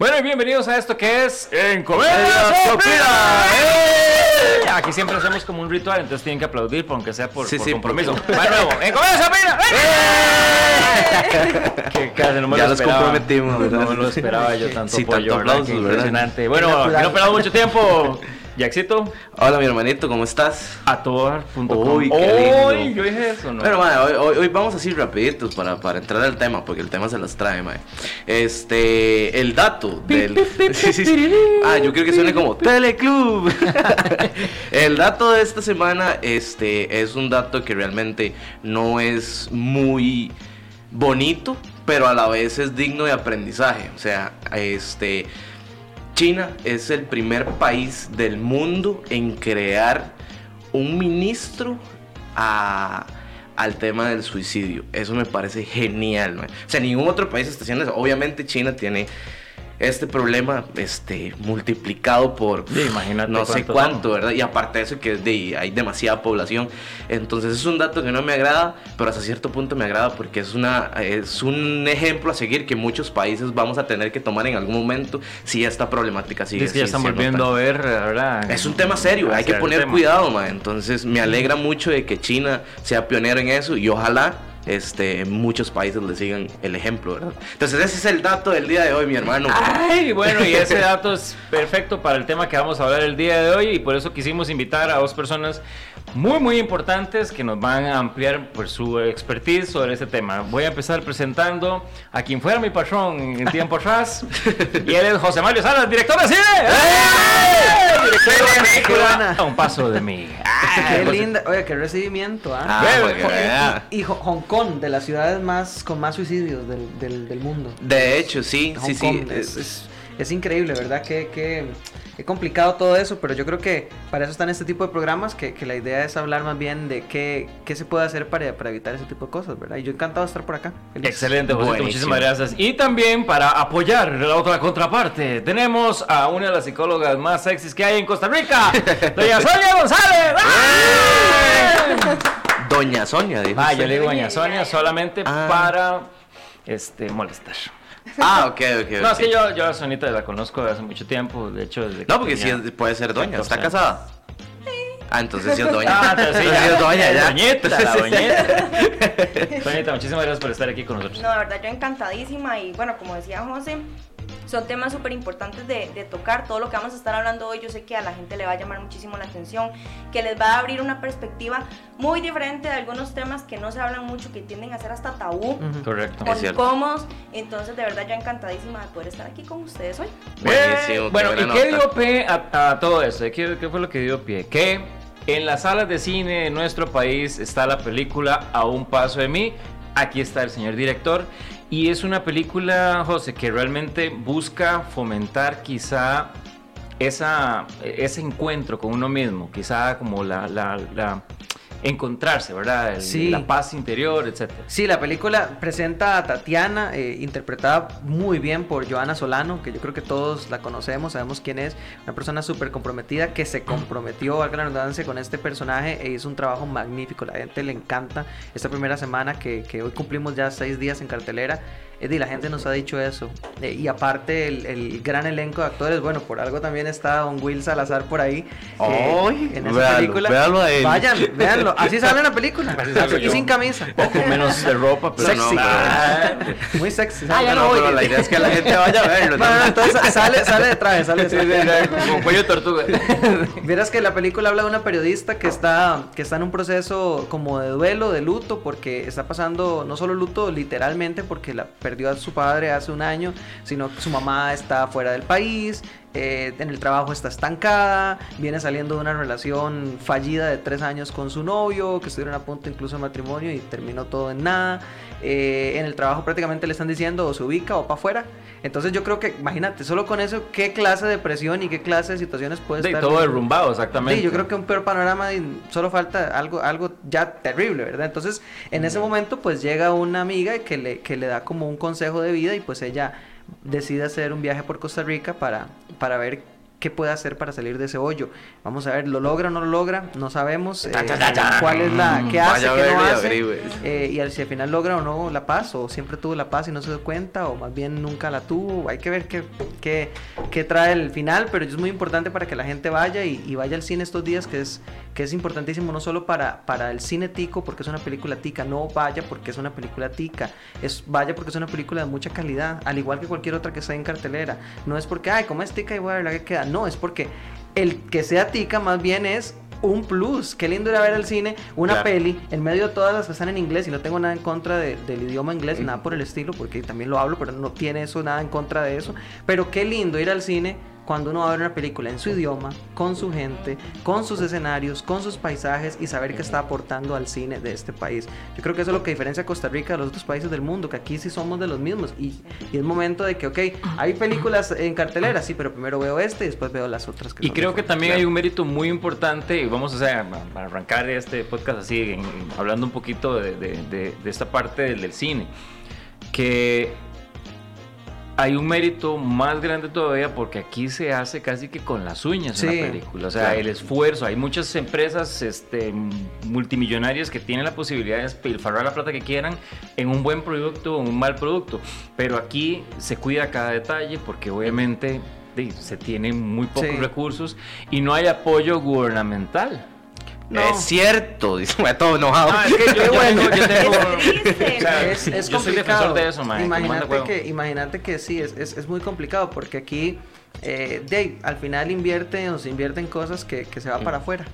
Bueno, y bienvenidos a esto que es En Comedia Sopira. ¡Eh! Aquí siempre hacemos como un ritual, entonces tienen que aplaudir, aunque sea por, Sí, por sí, compromiso. Va de nuevo, En Comedia Sopira. ¡Eh! Casi no me Ya lo los comprometimos, No me lo esperaba yo tanto Sí, apoyo, tanto aplausos, ¿verdad? Impresionante. Bueno, no he mucho tiempo. Jaxito, Hola, mi hermanito, ¿cómo estás? a tobar.com. Uy, qué yo dije eso, ¿no? Bueno, madre, hoy, hoy, hoy vamos así rapiditos para, para entrar al tema, porque el tema se las trae, madre. Este, el dato del... Sí, sí, sí. Ah, yo creo que suene como Teleclub. el dato de esta semana, este, es un dato que realmente no es muy bonito, pero a la vez es digno de aprendizaje. O sea, este... China es el primer país del mundo en crear un ministro al tema del suicidio. Eso me parece genial. O sea, ningún otro país está haciendo eso. Obviamente China tiene este problema este, multiplicado por Sí, imagínate no sé cuánto, son. ¿verdad? Y aparte de eso que de- hay demasiada población. Entonces es un dato que no me agrada, pero hasta cierto punto me agrada porque es, una, es un ejemplo a seguir que muchos países vamos a tener que tomar en algún momento si esta problemática sigue es que ya están volviendo a ver, ¿verdad? es un tema serio, hay que poner tema. cuidado, ma. Entonces me alegra mucho de que China sea pionero en eso y ojalá este, muchos países le sigan el ejemplo, ¿verdad? Entonces ese es el dato del día de hoy, mi hermano. Ay, bueno, y ese dato es perfecto para el tema que vamos a hablar el día de hoy y por eso quisimos invitar a dos personas muy, muy importantes que nos van a ampliar por su expertise sobre este tema. Voy a empezar presentando a quien fuera mi patrón en tiempo atrás y él es José Mario Salas, director de cine. ¡Eh! Director de la película. A un paso de mí. Qué José- linda, oye, qué recibimiento, ¿ah? Ah, vea. Y Ho- Hong Kong, de las ciudades más con más suicidios del, del, del mundo. De hecho, sí, Hong sí, sí. Kong es, es- es increíble, ¿verdad? Qué, qué, qué complicado todo eso, pero yo creo que para eso están este tipo de programas, que, que la idea es hablar más bien de qué, qué se puede hacer para, para evitar ese tipo de cosas, ¿verdad? Y yo encantado de estar por acá. Feliz. Excelente, José, Buenísimo. muchísimas gracias. Y también para apoyar la otra contraparte, tenemos a una de las psicólogas más sexys que hay en Costa Rica, doña Sonia González. ¡Ah! Doña Sonia, dijo. Ah, yo le digo doña Sonia solamente Ah. para este molestar. Ah, ok, ok. No, es que yo, yo a Sonita la conozco de hace mucho tiempo, de hecho desde que No, porque sí es- puede ser doña. ¿Está 14 casada? Ah, entonces sí es doña. Ah, entonces sí, es doña, ya. Doñeta, la doñeta. Soñita, muchísimas gracias por estar aquí con nosotros. No, de verdad, yo encantadísima y bueno, como decía José, son temas súper importantes de, de tocar. Todo lo que vamos a estar hablando hoy, yo sé que a la gente le va a llamar muchísimo la atención, que les va a abrir una perspectiva muy diferente de algunos temas que no se hablan mucho, que tienden a ser hasta tabú. Ujú. Correcto. Es o incómodos. Entonces, de verdad, yo encantadísima de poder estar aquí con ustedes hoy. Buenísimo, Bueno, ¿y qué dio pie a, a todo esto? ¿Qué, qué fue lo que dio pie? Que en las salas de cine de nuestro país está la película A un paso de mí. Aquí está el señor director. Y es una película, José, que realmente busca fomentar quizá esa, ese encuentro con uno mismo. Quizá como la... la- la- encontrarse, ¿verdad? El- Sí. La paz interior, etcétera. Sí, la película presenta a Tatiana, eh, interpretada muy bien por Joana Solano, que yo creo que todos la conocemos, sabemos quién es, una persona súper comprometida que se comprometió, valga la redundancia, con este personaje e hizo un trabajo magnífico, la gente le encanta esta primera semana que, que hoy cumplimos ya seis días en cartelera. Eddie, la gente nos ha dicho eso. Eh, y aparte, el, el gran elenco de actores, bueno, por algo también está Don Will Salazar por ahí. eh, Ay, en esa véalo, película. véalo a él. Vayan, véanlo. Así sale en la película. Y sin camisa. Poco menos de ropa, pero Sexy. no. Ah. Muy sexy. Ah, no No, voy. pero la idea es que la gente vaya a verlo. No, no, entonces sale, sale de traje, sale de Sí, sí, traje. sí, como cuello de tortuga. Vieras que la película habla de una periodista que está, que está en un proceso como de duelo, de luto, porque está pasando no solo luto literalmente porque la perdió a su padre hace un año, sino que su mamá está fuera del país, eh, en el trabajo está estancada, viene saliendo de una relación fallida de tres años con su novio, que estuvieron a punto incluso de matrimonio y terminó todo en nada. Eh, en el trabajo prácticamente le están diciendo o se ubica o para afuera. Entonces yo creo que, imagínate, solo con eso, qué clase de presión y qué clase de situaciones puede De estar. todo derrumbado, exactamente. Sí, yo creo que un peor panorama y solo falta algo, algo ya terrible, ¿verdad? Entonces, en ese momento, pues llega una amiga que le, que le da como un consejo de vida y pues ella decide hacer un viaje por Costa Rica para, para ver qué puede hacer para salir de ese hoyo. Vamos a ver, ¿lo logra o no lo logra? No sabemos eh, cuál es la, qué hace, qué no hace. Eh, y al- si al final logra o no la paz, o siempre tuvo la paz y no se dio cuenta, o más bien nunca la tuvo. Hay que ver qué, qué, qué trae el final, pero es muy importante para que la gente vaya y, y vaya al cine estos días, que es, que es importantísimo no solo para, para el cine tico, porque es una película tica, no vaya porque es una película tica, es vaya porque es una película de mucha calidad, al igual que cualquier otra que esté en cartelera. No es porque, ay, como es tica y voy a ver la que queda, no, es porque el que sea tica más bien es un plus. Qué lindo ir a ver al cine una Claro. peli en medio de todas las que están en inglés y no tengo nada en contra de- del idioma inglés, nada por el estilo, porque también lo hablo, pero no tiene eso nada en contra de eso. Pero qué lindo ir al cine cuando uno va a ver una película en su idioma, con su gente, con sus escenarios, con sus paisajes y saber que está aportando al cine de este país. Yo creo que eso es lo que diferencia a Costa Rica de los otros países del mundo, que aquí sí somos de los mismos y, y es momento de que, ok, hay películas en cartelera, sí, pero primero veo este y después veo las otras. Que Y creo que también hay un mérito muy importante, y vamos a, arrancar este podcast así, en- en- hablando un poquito de, de- de- de esta parte del, del cine, que hay un mérito más grande todavía porque aquí se hace casi que con las uñas Sí, una película, o sea, claro. el esfuerzo, hay muchas empresas este, multimillonarias que tienen la posibilidad de despilfarrar la plata que quieran en un buen producto o en un mal producto, pero aquí se cuida cada detalle porque obviamente se tienen muy pocos Sí. recursos y no hay apoyo gubernamental. No. Es cierto, dice, me todo enojado. Ah, es que yo, Qué yo bueno. tengo- yo tengo- Es triste. o sea, es, es yo soy complicado. de eso, Imagínate que, imagínate que sí, es, es, es muy complicado porque aquí eh, ahí, al final invierte o se invierte en cosas que, que se va para afuera.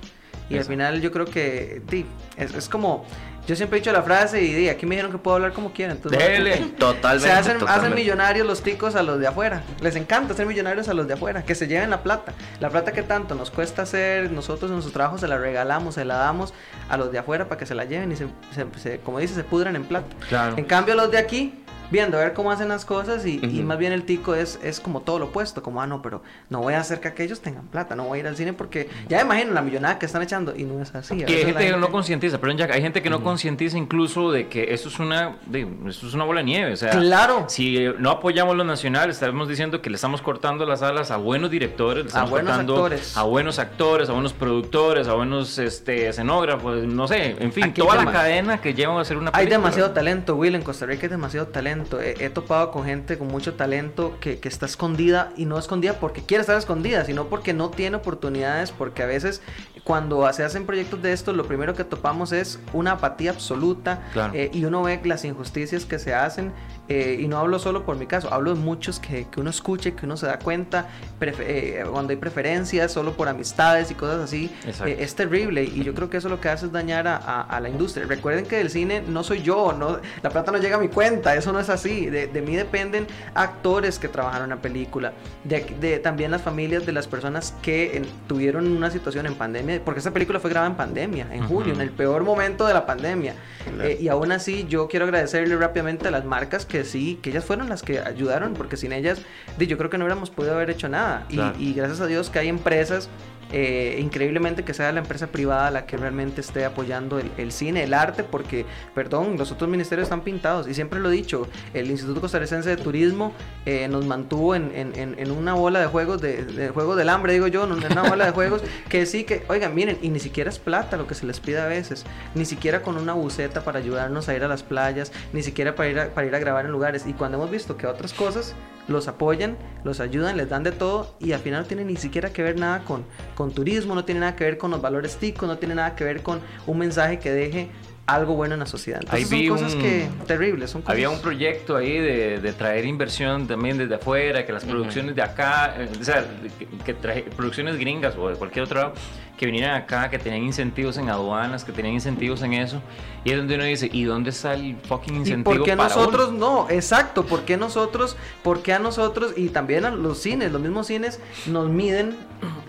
Y al final yo creo que di, es, es como, yo siempre he dicho la frase y di, aquí me dijeron que puedo hablar como quiera. Entonces, Dele. Totalmente. se hacen, hacen millonarios los ticos a los de afuera. Les encanta hacer millonarios a los de afuera. Que se lleven la plata. La plata que tanto nos cuesta hacer nosotros en nuestros trabajos se la regalamos, se la damos a los de afuera para que se la lleven y se, se- se- como dice, se pudran en plata. Claro. En cambio los de aquí, viendo a ver cómo hacen las cosas y, más bien el tico es, es como todo lo opuesto. Como, ah, no, pero no voy a hacer que aquellos tengan plata. No voy a ir al cine porque ya me imagino la millonada que están echando y no es así. A Que hay gente que no concientiza, perdón Jack, hay gente que no concientiza incluso de que esto es una, de, esto es una bola de nieve, o sea, Claro. si no apoyamos lo nacional, estaremos diciendo que le estamos cortando las alas a buenos directores, le estamos buenos cortando actores. a buenos actores, a buenos productores, a buenos este, escenógrafos, no sé, en fin, Aquí toda la cadena que llevan a hacer una Hay película. demasiado talento, Will. En Costa Rica hay demasiado talento. He, he topado con gente con mucho talento que, que está escondida y no escondida porque quiere estar escondida, sino porque no tiene oportunidades. Porque a veces, cuando se hacen proyectos de estos, lo primero que topamos es una apatía absoluta Claro. eh, y uno ve las injusticias que se hacen. Eh, y no hablo solo por mi caso, hablo de muchos que, que uno escucha y que uno se da cuenta eh, cuando hay preferencias, solo por amistades y cosas así. Eh, es terrible y yo creo que eso lo que hace es dañar a, a- a la industria. Recuerden que del cine no soy yo, no, la plata no llega a mi cuenta, eso no es así. De, de mí dependen actores que trabajaron en la película, de, de también las familias de las personas que en- tuvieron una situación en pandemia, porque esta película fue grabada en pandemia, en Ujú. julio, en el peor momento de la pandemia. Eh, y aún así yo quiero agradecerle rápidamente a las marcas que sí, que ellas fueron las que ayudaron, porque sin ellas yo creo que no hubiéramos podido haber hecho nada. Y- y gracias a Dios que hay empresas eh, increíblemente que sea la empresa privada la que realmente esté apoyando el, el cine, el arte, porque, perdón, los otros ministerios están pintados. Y siempre lo he dicho, el Instituto Costarricense de Turismo eh, nos mantuvo en, en- en- en una bola de juegos, de, de juegos del hambre, digo yo, en una bola de juegos que sí que, oigan, miren, y ni siquiera es plata lo que se les pide a veces, ni siquiera con una buceta para ayudarnos a ir a las playas, ni siquiera para ir a, para ir a grabar en lugares. Y cuando hemos visto que otras cosas los apoyan, los ayudan, les dan de todo y al final no tiene ni siquiera que ver nada con, con turismo, no tiene nada que ver con los valores ticos, no tiene nada que ver con un mensaje que deje algo bueno en la sociedad. Entonces Ahí vi son cosas un- que terribles, son cosas... Había un proyecto ahí de, de traer inversión también desde afuera, que las producciones de acá, eh, o sea, que, que traje- producciones gringas o de cualquier otro lado, que vinieran acá, que tenían incentivos en aduanas, que tenían incentivos en eso, y es donde uno dice, ¿y dónde está el fucking ¿Y incentivo por qué para nosotros uno? no? Exacto, ¿por qué nosotros, por qué a nosotros y también a los cines, los mismos cines nos miden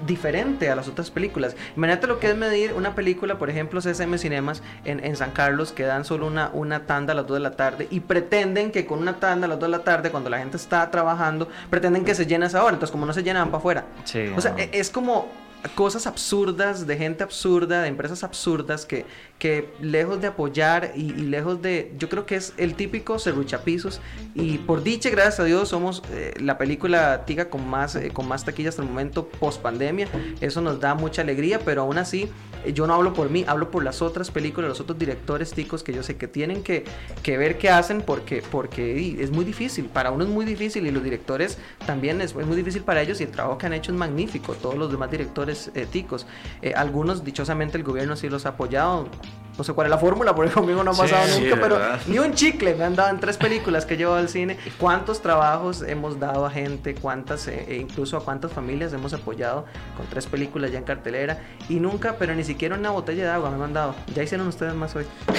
diferente a las otras películas? Imagínate lo que es medir una película, por ejemplo, CSM Cinemas en, en San Carlos, que dan solo una, una tanda a las 2 de la tarde y pretenden que con una tanda a las 2 de la tarde, cuando la gente está trabajando, pretenden que se llene esa hora. Entonces, como no se llenan, van para afuera. Sí, O sea, no. e- es como cosas absurdas, de gente absurda, de empresas absurdas que, que lejos de apoyar y, y lejos de, yo creo que es el típico serruchapisos. Y por dicha, gracias a Dios, somos eh, la película tica con más, eh, con más taquilla hasta el momento post pandemia, eso nos da mucha alegría, pero aún así eh, yo no hablo por mí, hablo por las otras películas, los otros directores ticos que yo sé que tienen que, que ver qué hacen porque, porque es muy difícil, para uno es muy difícil y los directores también es, es muy difícil para ellos y el trabajo que han hecho es magnífico, todos los demás directores eh, ticos, Eh, algunos dichosamente el gobierno sí los ha apoyado, no sé cuál es la fórmula, porque conmigo no ha pasado sí, nunca, pero ¿verdad? ni un chicle me han dado en tres películas que he llevado al cine. ¿Cuántos trabajos hemos dado a gente? ¿Cuántas, eh, e incluso a cuántas familias hemos apoyado con tres películas ya en cartelera? Y nunca, pero ni siquiera una botella de agua me han dado. Ya hicieron ustedes más hoy.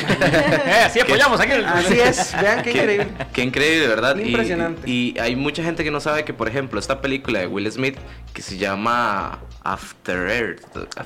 Eh, sí, apoyamos aquí. Así es, vean qué Qué- increíble. Qué increíble, ¿verdad? Impresionante. Y, y hay mucha gente que no sabe que, por ejemplo, esta película de Will Smith, que se llama After Earth,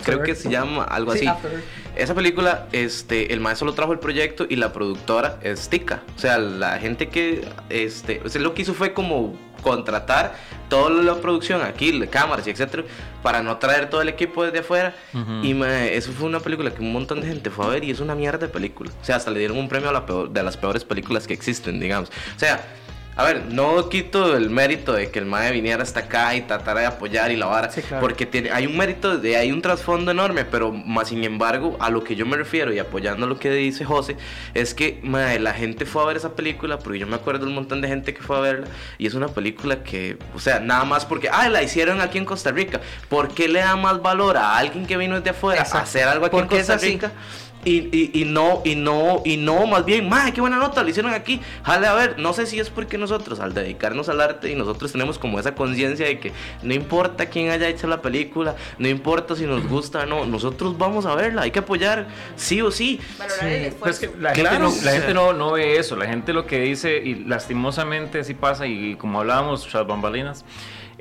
creo que se llama algo Sí, así. After Earth. Esa película, este, el maestro lo trajo el proyecto y la productora es Tika. O sea, la gente que, este, o sea, lo que hizo fue como contratar toda la producción aquí, cámaras y etcétera, para no traer todo el equipo desde afuera. Ujú. Y mae, eso fue una película que un montón de gente fue a ver y es una mierda de película. O sea, hasta le dieron un premio a la peor- de las peores películas que existen, digamos. O sea, a ver, no quito el mérito de que el mae viniera hasta acá y tratara de apoyar y la vara, Sí, claro. porque tiene, hay un mérito, de, hay un trasfondo enorme, pero más sin embargo, a lo que yo me refiero y apoyando lo que dice José, es que mae, la gente fue a ver esa película, porque yo me acuerdo un montón de gente que fue a verla, y es una película que, o sea, nada más porque, ah, la hicieron aquí en Costa Rica, ¿por qué le da más valor a alguien que vino desde afuera a hacer algo aquí Porque en es Costa así. Y, y, y no, y no, y no, más bien, madre, qué buena nota, lo hicieron aquí. Jale, a ver, no sé si es porque nosotros, al dedicarnos al arte, y nosotros tenemos como esa conciencia de que no importa quién haya hecho la película, no importa si nos gusta o no, nosotros vamos a verla, hay que apoyar, sí o sí. Valorar Pues que la Claro, gente, no, la o gente sea. no, no ve eso, la gente lo que dice, y lastimosamente así pasa, y como hablábamos, tras bambalinas,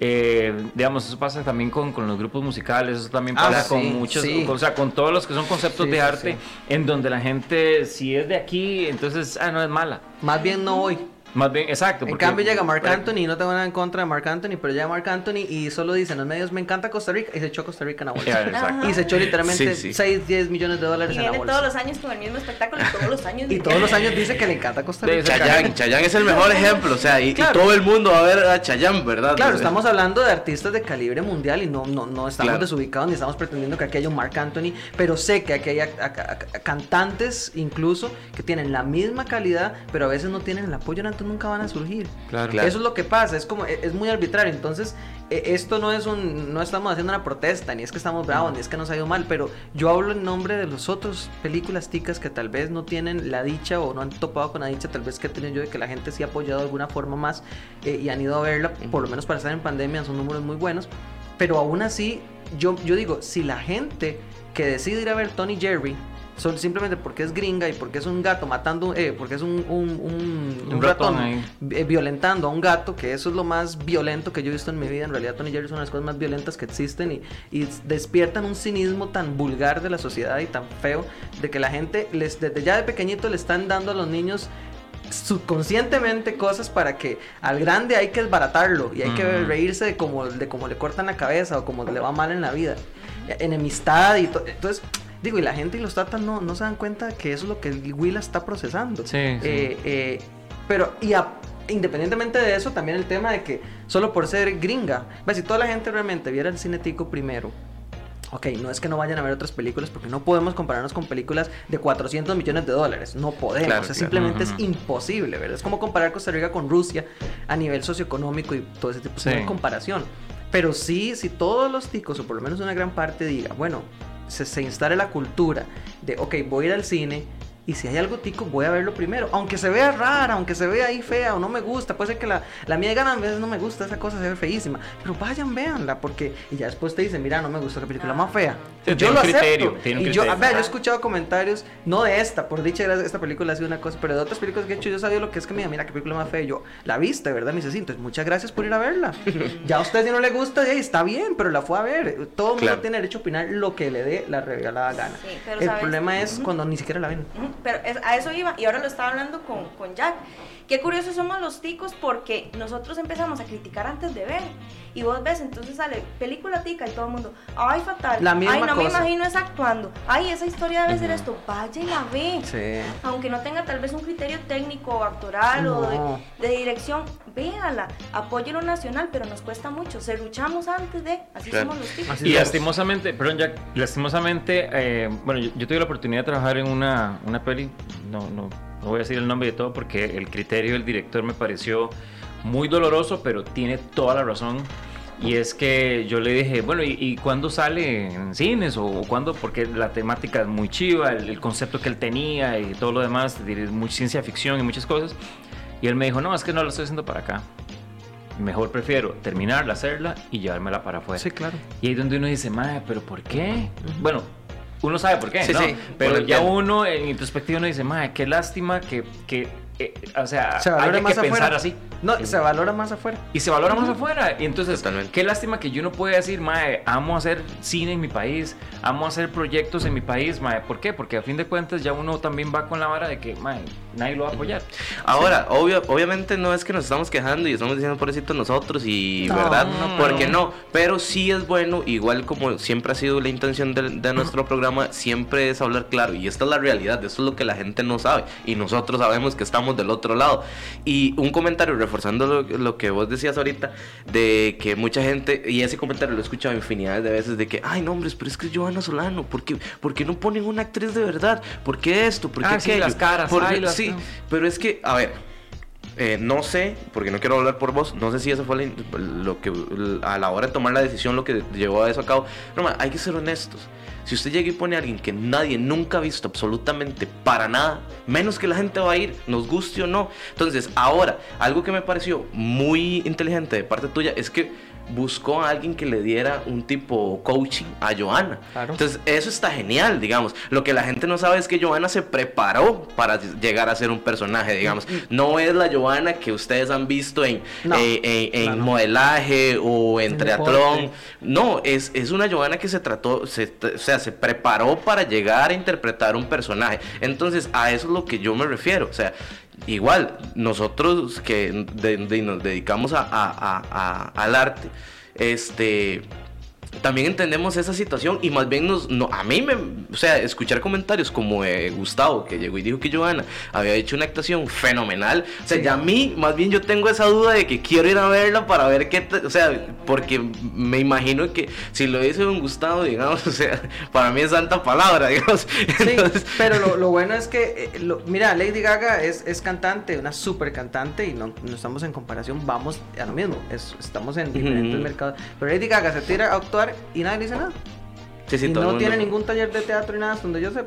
eh, digamos, eso pasa también con, con los grupos musicales, eso también Ah, pasa sí, con muchos, sí. o sea, con todos los que son conceptos Sí, de arte, en donde la gente, si es de aquí, entonces, ah, no es mala. Más bien no voy. Más bien, exacto. En porque- cambio llega Mark Anthony, no tengo nada en contra de Mark Anthony, pero llega Mark Anthony y solo dice en los medios, me encanta Costa Rica, y se echó Costa Rica en la bolsa. Y se echó literalmente Sí, sí. 6, 10 millones de Y dólares en la viene bolsa. todos los años con el mismo espectáculo y todos los años. Y todos los años dice que le encanta Costa Rica. sí. Chayanne, Chayanne es el mejor ejemplo, o sea, y, y todo el mundo va a ver a Chayanne, ¿verdad? Claro, estamos hablando de artistas de calibre mundial y no, no, no estamos Claro. desubicados ni estamos pretendiendo que aquí haya un Mark Anthony, pero sé que aquí hay a- a- a- cantantes incluso que tienen la misma calidad, pero a veces no tienen el apoyo, nunca van a surgir. Claro. Claro. Eso es lo que pasa, es como es muy arbitrario. Entonces, eh, esto no es un no estamos haciendo una protesta, ni es que estamos bravos, ni es que nos ha ido mal, pero yo hablo en nombre de los otros películas ticas que tal vez no tienen la dicha o no han topado con la dicha, tal vez que he tenido yo de que la gente sí ha apoyado de alguna forma más eh, y han ido a verla, por lo menos para estar en pandemia, son números muy buenos, pero aún así yo yo digo, si la gente que decide ir a ver Tony Jerry son simplemente porque es gringa y porque es un gato matando, eh, porque es un, un, un, Un ratón eh, violentando a un gato, que eso es lo más violento que yo he visto en mi vida. En realidad, Tony Jerry es una de las cosas más violentas que existen y, y despiertan un cinismo tan vulgar de la sociedad y tan feo de que la gente, les, desde ya de pequeñito, le están dando a los niños subconscientemente cosas para que al grande hay que desbaratarlo y hay que reírse de cómo, de cómo le cortan la cabeza o cómo le va mal en la vida. Enemistad y todo. Entonces, digo, y la gente y los tatas no, no se dan cuenta que eso es lo que el Willa está procesando. Sí, sí. Eh, eh, pero, y a- independientemente de eso, también el tema de que solo por ser gringa, pues, si toda la gente realmente viera el cine tico primero, ok, no es que no vayan a ver otras películas, porque no podemos compararnos con películas de 400 millones de dólares, no podemos, Claro, o sea, claro. simplemente Ujú. es imposible, ¿verdad? Es como comparar Costa Rica con Rusia a nivel socioeconómico y todo ese tipo Sí. de comparación. Pero sí, si todos los ticos, o por lo menos una gran parte, diga, bueno, se, se instale la cultura de, ok, voy a ir al cine y si hay algo tico, voy a verlo primero. Aunque se vea rara, aunque se vea ahí fea o no me gusta, puede ser que la, la mía gana, a veces no me gusta, esa cosa se ve feísima. Pero vayan, véanla, porque. Y ya después te dicen, mira, no me gusta, qué película más fea. Sí, yo tiene lo un criterio, acepto. tiene un y yo, criterio. a ver, yo he escuchado comentarios, no de esta, por dicha gra- esta película ha sido una cosa, pero de otras películas que he hecho, yo sabido lo que es que me diga, mira, qué película más fea. Y yo, la viste, ¿verdad? Me dice, sí, entonces muchas gracias por ir a verla. ya a usted si no le gusta, hey, está bien, pero la fue a ver. Todo el mundo Claro. tiene derecho a opinar lo que le dé la regalada gana. Sí, pero el ¿sabes? problema es cuando ni siquiera la ven. Pero es- a eso iba, y ahora lo estaba hablando con, con Jack. Qué curiosos somos los ticos porque nosotros empezamos a criticar antes de ver. Y vos ves, entonces sale película tica y todo el mundo, ay, fatal. La misma ay, no me cosa. imagino es actuando. Ay, esa historia debe ser esto. Vaya y la ve. Sí. Aunque no tenga tal vez un criterio técnico o actoral o No. de, de dirección, véala, apóyelo nacional, pero nos cuesta mucho. Se luchamos antes de, así Claro. somos los ticos. Así Y es. lastimosamente, perdón Jack, lastimosamente, eh, bueno, yo, yo tuve la oportunidad de trabajar en una, una peli, no, no, no voy a decir el nombre de todo porque el criterio del director me pareció muy doloroso, pero tiene toda la razón. Y es que yo le dije, bueno, ¿y, y cuándo sale en cines? ¿O cuándo? Porque la temática es muy chiva, el, el concepto que él tenía y todo lo demás, de- muy ciencia ficción y muchas cosas. Y él me dijo, no, es que no lo estoy haciendo para acá. Mejor prefiero terminarla, hacerla y llevármela para afuera. Sí, claro. Y ahí donde uno dice, madre, pero ¿por qué? Bueno, uno sabe por qué, Sí, ¿no? sí, Pero ya uno en introspectiva uno dice, madre, qué lástima que, que eh, o sea, Se más que afuera. pensar así. No, Sí. se valora más afuera. Y se valora más afuera. Y entonces, Totalmente. qué lástima que yo no pueda decir, mae, amo hacer cine en mi país, amo hacer proyectos en mi país, mae. ¿Por qué? Porque a fin de cuentas ya uno también va con la vara de que, mae, nadie lo va a apoyar. Ahora, obvio, obviamente no es que nos estamos quejando y estamos diciendo pobrecitos nosotros y No, verdad, no, porque no, pero sí es bueno, igual como siempre ha sido la intención de, de nuestro programa, siempre es hablar claro y esta es la realidad, esto es lo que la gente no sabe y nosotros sabemos que estamos del otro lado. Y un comentario reforzando lo, lo que vos decías ahorita, de que mucha gente, y ese comentario lo he escuchado infinidad de veces, de que, ay, no, hombres, pero es que es Johanna Solano, ¿por qué, por qué no ponen una actriz de verdad? ¿Por qué esto? ¿Por qué Ah, sí, las caras, ¿Por ay, las- sí, pero es que, a ver, eh, no sé, porque no quiero hablar por vos, no sé si eso fue la- lo que a la hora de tomar la decisión lo que llevó a eso a cabo. Pero ma, hay que ser honestos. Si usted llega y pone a alguien que nadie nunca ha visto absolutamente para nada, menos que la gente va a ir, nos guste o no. Entonces, ahora, algo que me pareció muy inteligente de parte tuya es que buscó a alguien que le diera un tipo coaching a Johanna. Claro. Entonces, eso está genial, digamos. Lo que la gente no sabe es que Johanna se preparó para llegar a ser un personaje, digamos. No es la Johanna que ustedes han visto en, No. eh, en, modelaje o en deporte. No, es, es una Johanna que se trató, se, o sea, se preparó para llegar a interpretar un personaje. Entonces, a eso es lo que yo me refiero. O sea, igual, nosotros que nos dedicamos a- al arte, este también entendemos esa situación y más bien nos, no, a mí me, o sea, escuchar comentarios como eh, Gustavo que llegó y dijo que Johanna había hecho una actuación fenomenal, o sea, Sí. ya a mí más bien yo tengo esa duda de que quiero ir a verla para ver qué, o sea, porque me imagino que si lo dice un Gustavo, digamos, o sea, para mí es santa palabra, digamos. Sí, pero lo, lo bueno es que, eh, lo- mira, Lady Gaga es, es cantante, una super cantante, y no, no estamos en comparación, vamos a lo mismo, es- estamos en diferentes Ujú. mercados. Pero Lady Gaga se tira a actuar y nadie dice nada. sí, sí, y no tiene ningún taller de teatro ni nada, donde yo sé.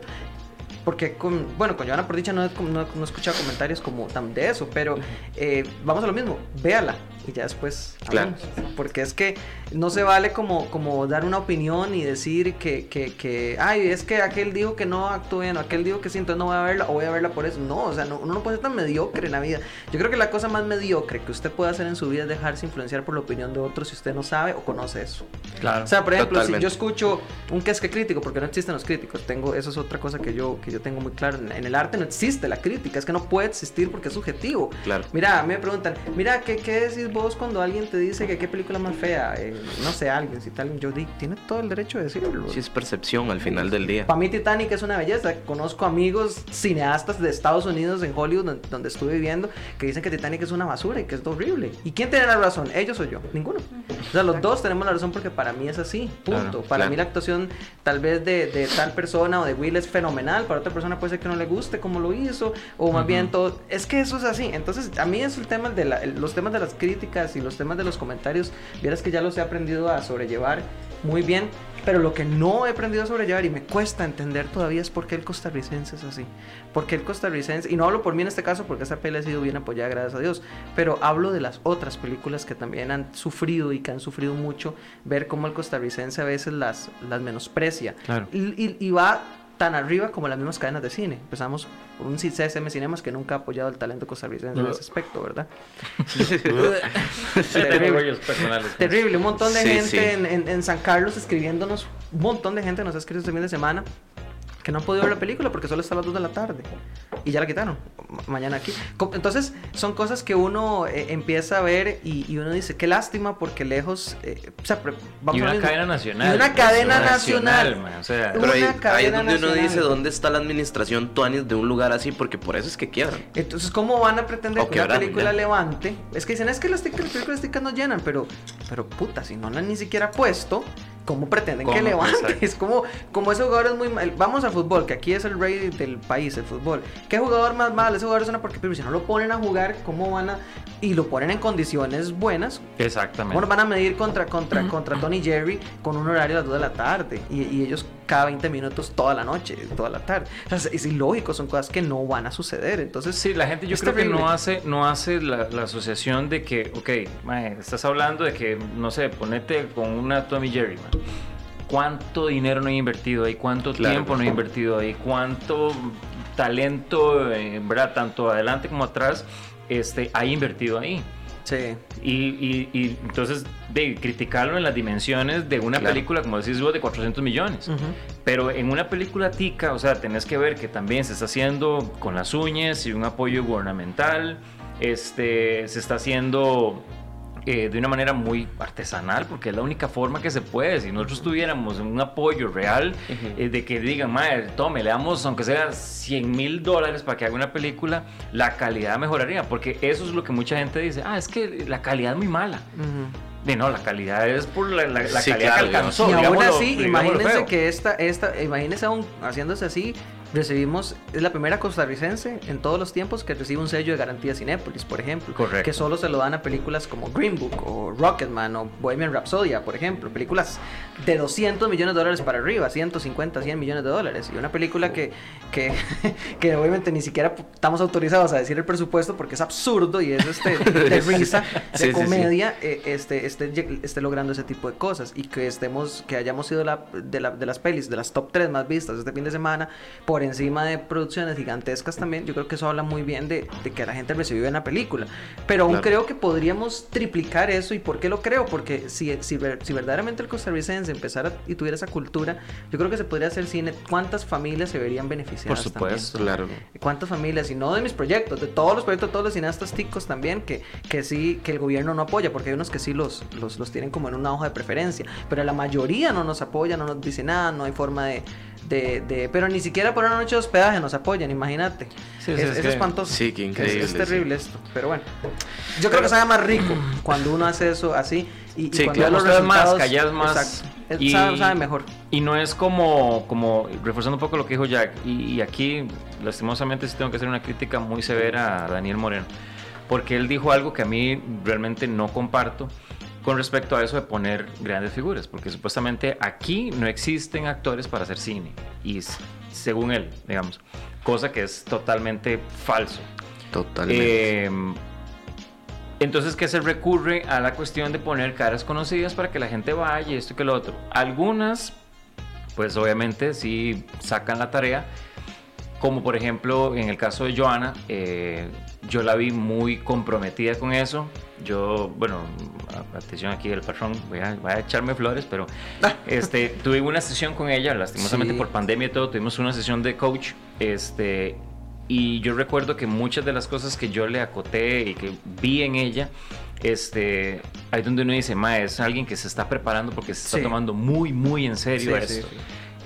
Porque, con, bueno, con Joana por dicha no, he- no, no he escuchado comentarios como tan de eso, pero eh, vamos a lo mismo, véala y ya después Claro. hablamos. Porque es que no se vale como, como dar una opinión y decir que, que, que, ay, es que aquel dijo que no actuó bien, o aquel dijo que sí, entonces no voy a verla, o voy a verla por eso. No, o sea, no, uno no puede ser tan mediocre en la vida. Yo creo que la cosa más mediocre que usted puede hacer en su vida es dejarse influenciar por la opinión de otros si usted no sabe o conoce eso. Claro. O sea, por ejemplo, Totalmente. si yo escucho un que es que crítico, porque no existen los críticos, tengo, eso es otra cosa que yo, que yo tengo muy claro. En, en el arte no existe la crítica, es que no puede existir porque es subjetivo. Claro. Mira, a mí me preguntan, mira, ¿qué, qué decís vos cuando alguien te dice que qué película más fea? Eh, no sé, alguien, si tal, yo digo, tiene todo el derecho de decirlo. Sí, es percepción al final del día. Para mí Titanic es una belleza. Conozco amigos cineastas de Estados Unidos, en Hollywood, donde, donde estuve viviendo, que dicen que Titanic es una basura y que es horrible. ¿Y quién tiene la razón? ¿Ellos o yo? Ninguno. O sea, los dos tenemos la razón porque para mí es así. Punto. Claro, para claro. mí la actuación tal vez de, de tal persona o de Will es fenomenal. Para otra persona puede ser que no le guste como lo hizo. O más Ujú. bien todo. Es que eso es así. Entonces, a mí es el tema de la- los temas de las críticas y los temas de los comentarios. Vieras que ya los he aprendido a sobrellevar. muy bien. Pero lo que no he aprendido a sobrellevar y me cuesta entender todavía es por qué el costarricense es así. Porque el costarricense, y no hablo por mí en este caso porque esa pelea ha sido bien apoyada, gracias a Dios, pero hablo de las otras películas que también han sufrido y que han sufrido mucho, ver cómo el costarricense a veces las, las menosprecia. Claro. Y, y- y va tan arriba como las mismas cadenas de cine. Empezamos por un CSM Cinemas que nunca ha apoyado el talento costarricense en ese aspecto, ¿verdad? Tengo Terrible. Terrible, un montón de Sí, gente sí. En, en- en San Carlos escribiéndonos, un montón de gente nos ha escrito este fin de semana que no han podido ver la película porque solo está a las 2 de la tarde y ya la quitaron ma- mañana aquí. Entonces son cosas que uno eh, empieza a ver y, y uno dice, qué lástima porque lejos, eh, o sea, vamos Y una mismo. cadena nacional. Y una pues, cadena nacional. man, o sea, Una Pero ahí, ahí es donde uno nacional. dice dónde está la administración tuanis de un lugar así, porque por eso es que quiebran. Entonces, ¿cómo van a pretender que una película ya. levante? Es que dicen, es que las, las películas ticas no llenan, pero, pero puta, si no la han ni siquiera puesto, ¿cómo pretenden que levante? Exacto. Es como, como ese jugador es muy mal. Vamos al fútbol, que aquí es el rey del país, el fútbol. ¿Qué jugador más mal? Ese jugador es una porque, pero si no lo ponen a jugar, ¿cómo van a...? Y lo ponen en condiciones buenas, Exactamente. ¿Cómo nos van a medir contra, contra, contra Tony Jerry con un horario a las 2 de la tarde? Y, y ellos cada 20 minutos toda la noche, toda la tarde. O sea, es ilógico, son cosas que no van a suceder. Entonces, Sí, la gente yo creo que terrible. no hace, no hace la, la asociación de que, ok, estás hablando de que, no sé, ponete con una Tommy Jerry, man. ¿Cuánto dinero no he invertido ahí? ¿Cuánto Claro. tiempo no he invertido ahí? ¿Cuánto talento, eh, ¿verdad? Tanto adelante como atrás, este, hay invertido ahí? Sí. Y, y- y entonces, de criticarlo en las dimensiones de una Claro. película, como decís vos, de 400 millones. Pero en una película tica, o sea, tenés que ver que también se está haciendo con las uñas y un apoyo gubernamental. Este, se está haciendo eh, de una manera muy artesanal, porque es la única forma que se puede. Si nosotros tuviéramos un apoyo real eh, de que digan, madre, tome, le damos, aunque sea 100 mil dólares para que haga una película, la calidad mejoraría. Porque eso es lo que mucha gente dice, ah, es que la calidad es muy mala. Ujú. De no, la calidad es por la, la- la Sí, calidad claro, que alcanzó. y aún así, imagínense que esta, esta, imagínense aún haciéndose así, recibimos, es la primera costarricense en todos los tiempos que recibe un sello de garantía Cinépolis, por ejemplo. Correcto. Que solo se lo dan a películas como Green Book o Rocketman o Bohemian Rhapsody, por ejemplo. Películas de 200 millones de dólares para arriba, 150, 100 millones de dólares. Y una película que, que, que obviamente ni siquiera estamos autorizados a decir el presupuesto porque es absurdo y es este, de risa, de Sí, sí, sí. comedia, eh, este, esté, lleg- esté logrando ese tipo de cosas y que estemos, que hayamos sido la, de, la- de las pelis, de las top 3 más vistas este fin de semana, por encima de producciones gigantescas también, yo creo que eso habla muy bien de, de que la gente recibió bien la película. Pero aún Claro. creo que podríamos triplicar eso. ¿Y por qué lo creo? Porque si, si, si verdaderamente el costarricense empezara y tuviera esa cultura, yo creo que se podría hacer cine. ¿Cuántas familias se verían beneficiadas? Por supuesto. Claro. ¿Cuántas familias? Y no de mis proyectos, de todos los proyectos, todos los cineastas ticos también, que, que sí, que el gobierno no apoya, porque hay unos que sí los, los, los tienen como en una hoja de preferencia, pero la mayoría no nos apoya, no nos dice nada, no hay forma de... de, de- pero ni siquiera por una noche de hospedaje nos apoyan, imagínate. Sí, es, sí, es es que- espantoso. Sí, qué Es- increíble, Es, sí. terrible esto, pero bueno. Yo creo que sabe más rico cuando uno hace eso así y, y Sí, cuando claro. los Mostras más, resultados- callas más. Exacto. Es- Y- sabe, sabe mejor. Y no es como, como, reforzando un poco lo que dijo Jack, y, y aquí lastimosamente sí tengo que hacer una crítica muy severa a Daniel Moreno, porque él dijo algo que a mí realmente no comparto con respecto a eso de poner grandes figuras, porque supuestamente aquí no existen actores para hacer cine, y según él, digamos, cosa que es totalmente falso. Totalmente. Eh, entonces, ¿qué se recurre a la cuestión de poner caras conocidas para que la gente vaya y esto y que lo otro? Algunas, pues obviamente sí sacan la tarea, como por ejemplo en el caso de Joana, eh, yo la vi muy comprometida con eso. Yo, bueno, atención aquí el patrón, voy a, voy a echarme flores, pero este, tuve una sesión con ella, lastimosamente Sí. por pandemia y todo, tuvimos una sesión de coach, este, y yo recuerdo que muchas de las cosas que yo le acoté y que vi en ella, este, ahí donde uno dice, ma, es alguien que se está preparando porque se está Sí. tomando muy, muy en serio Sí, esto.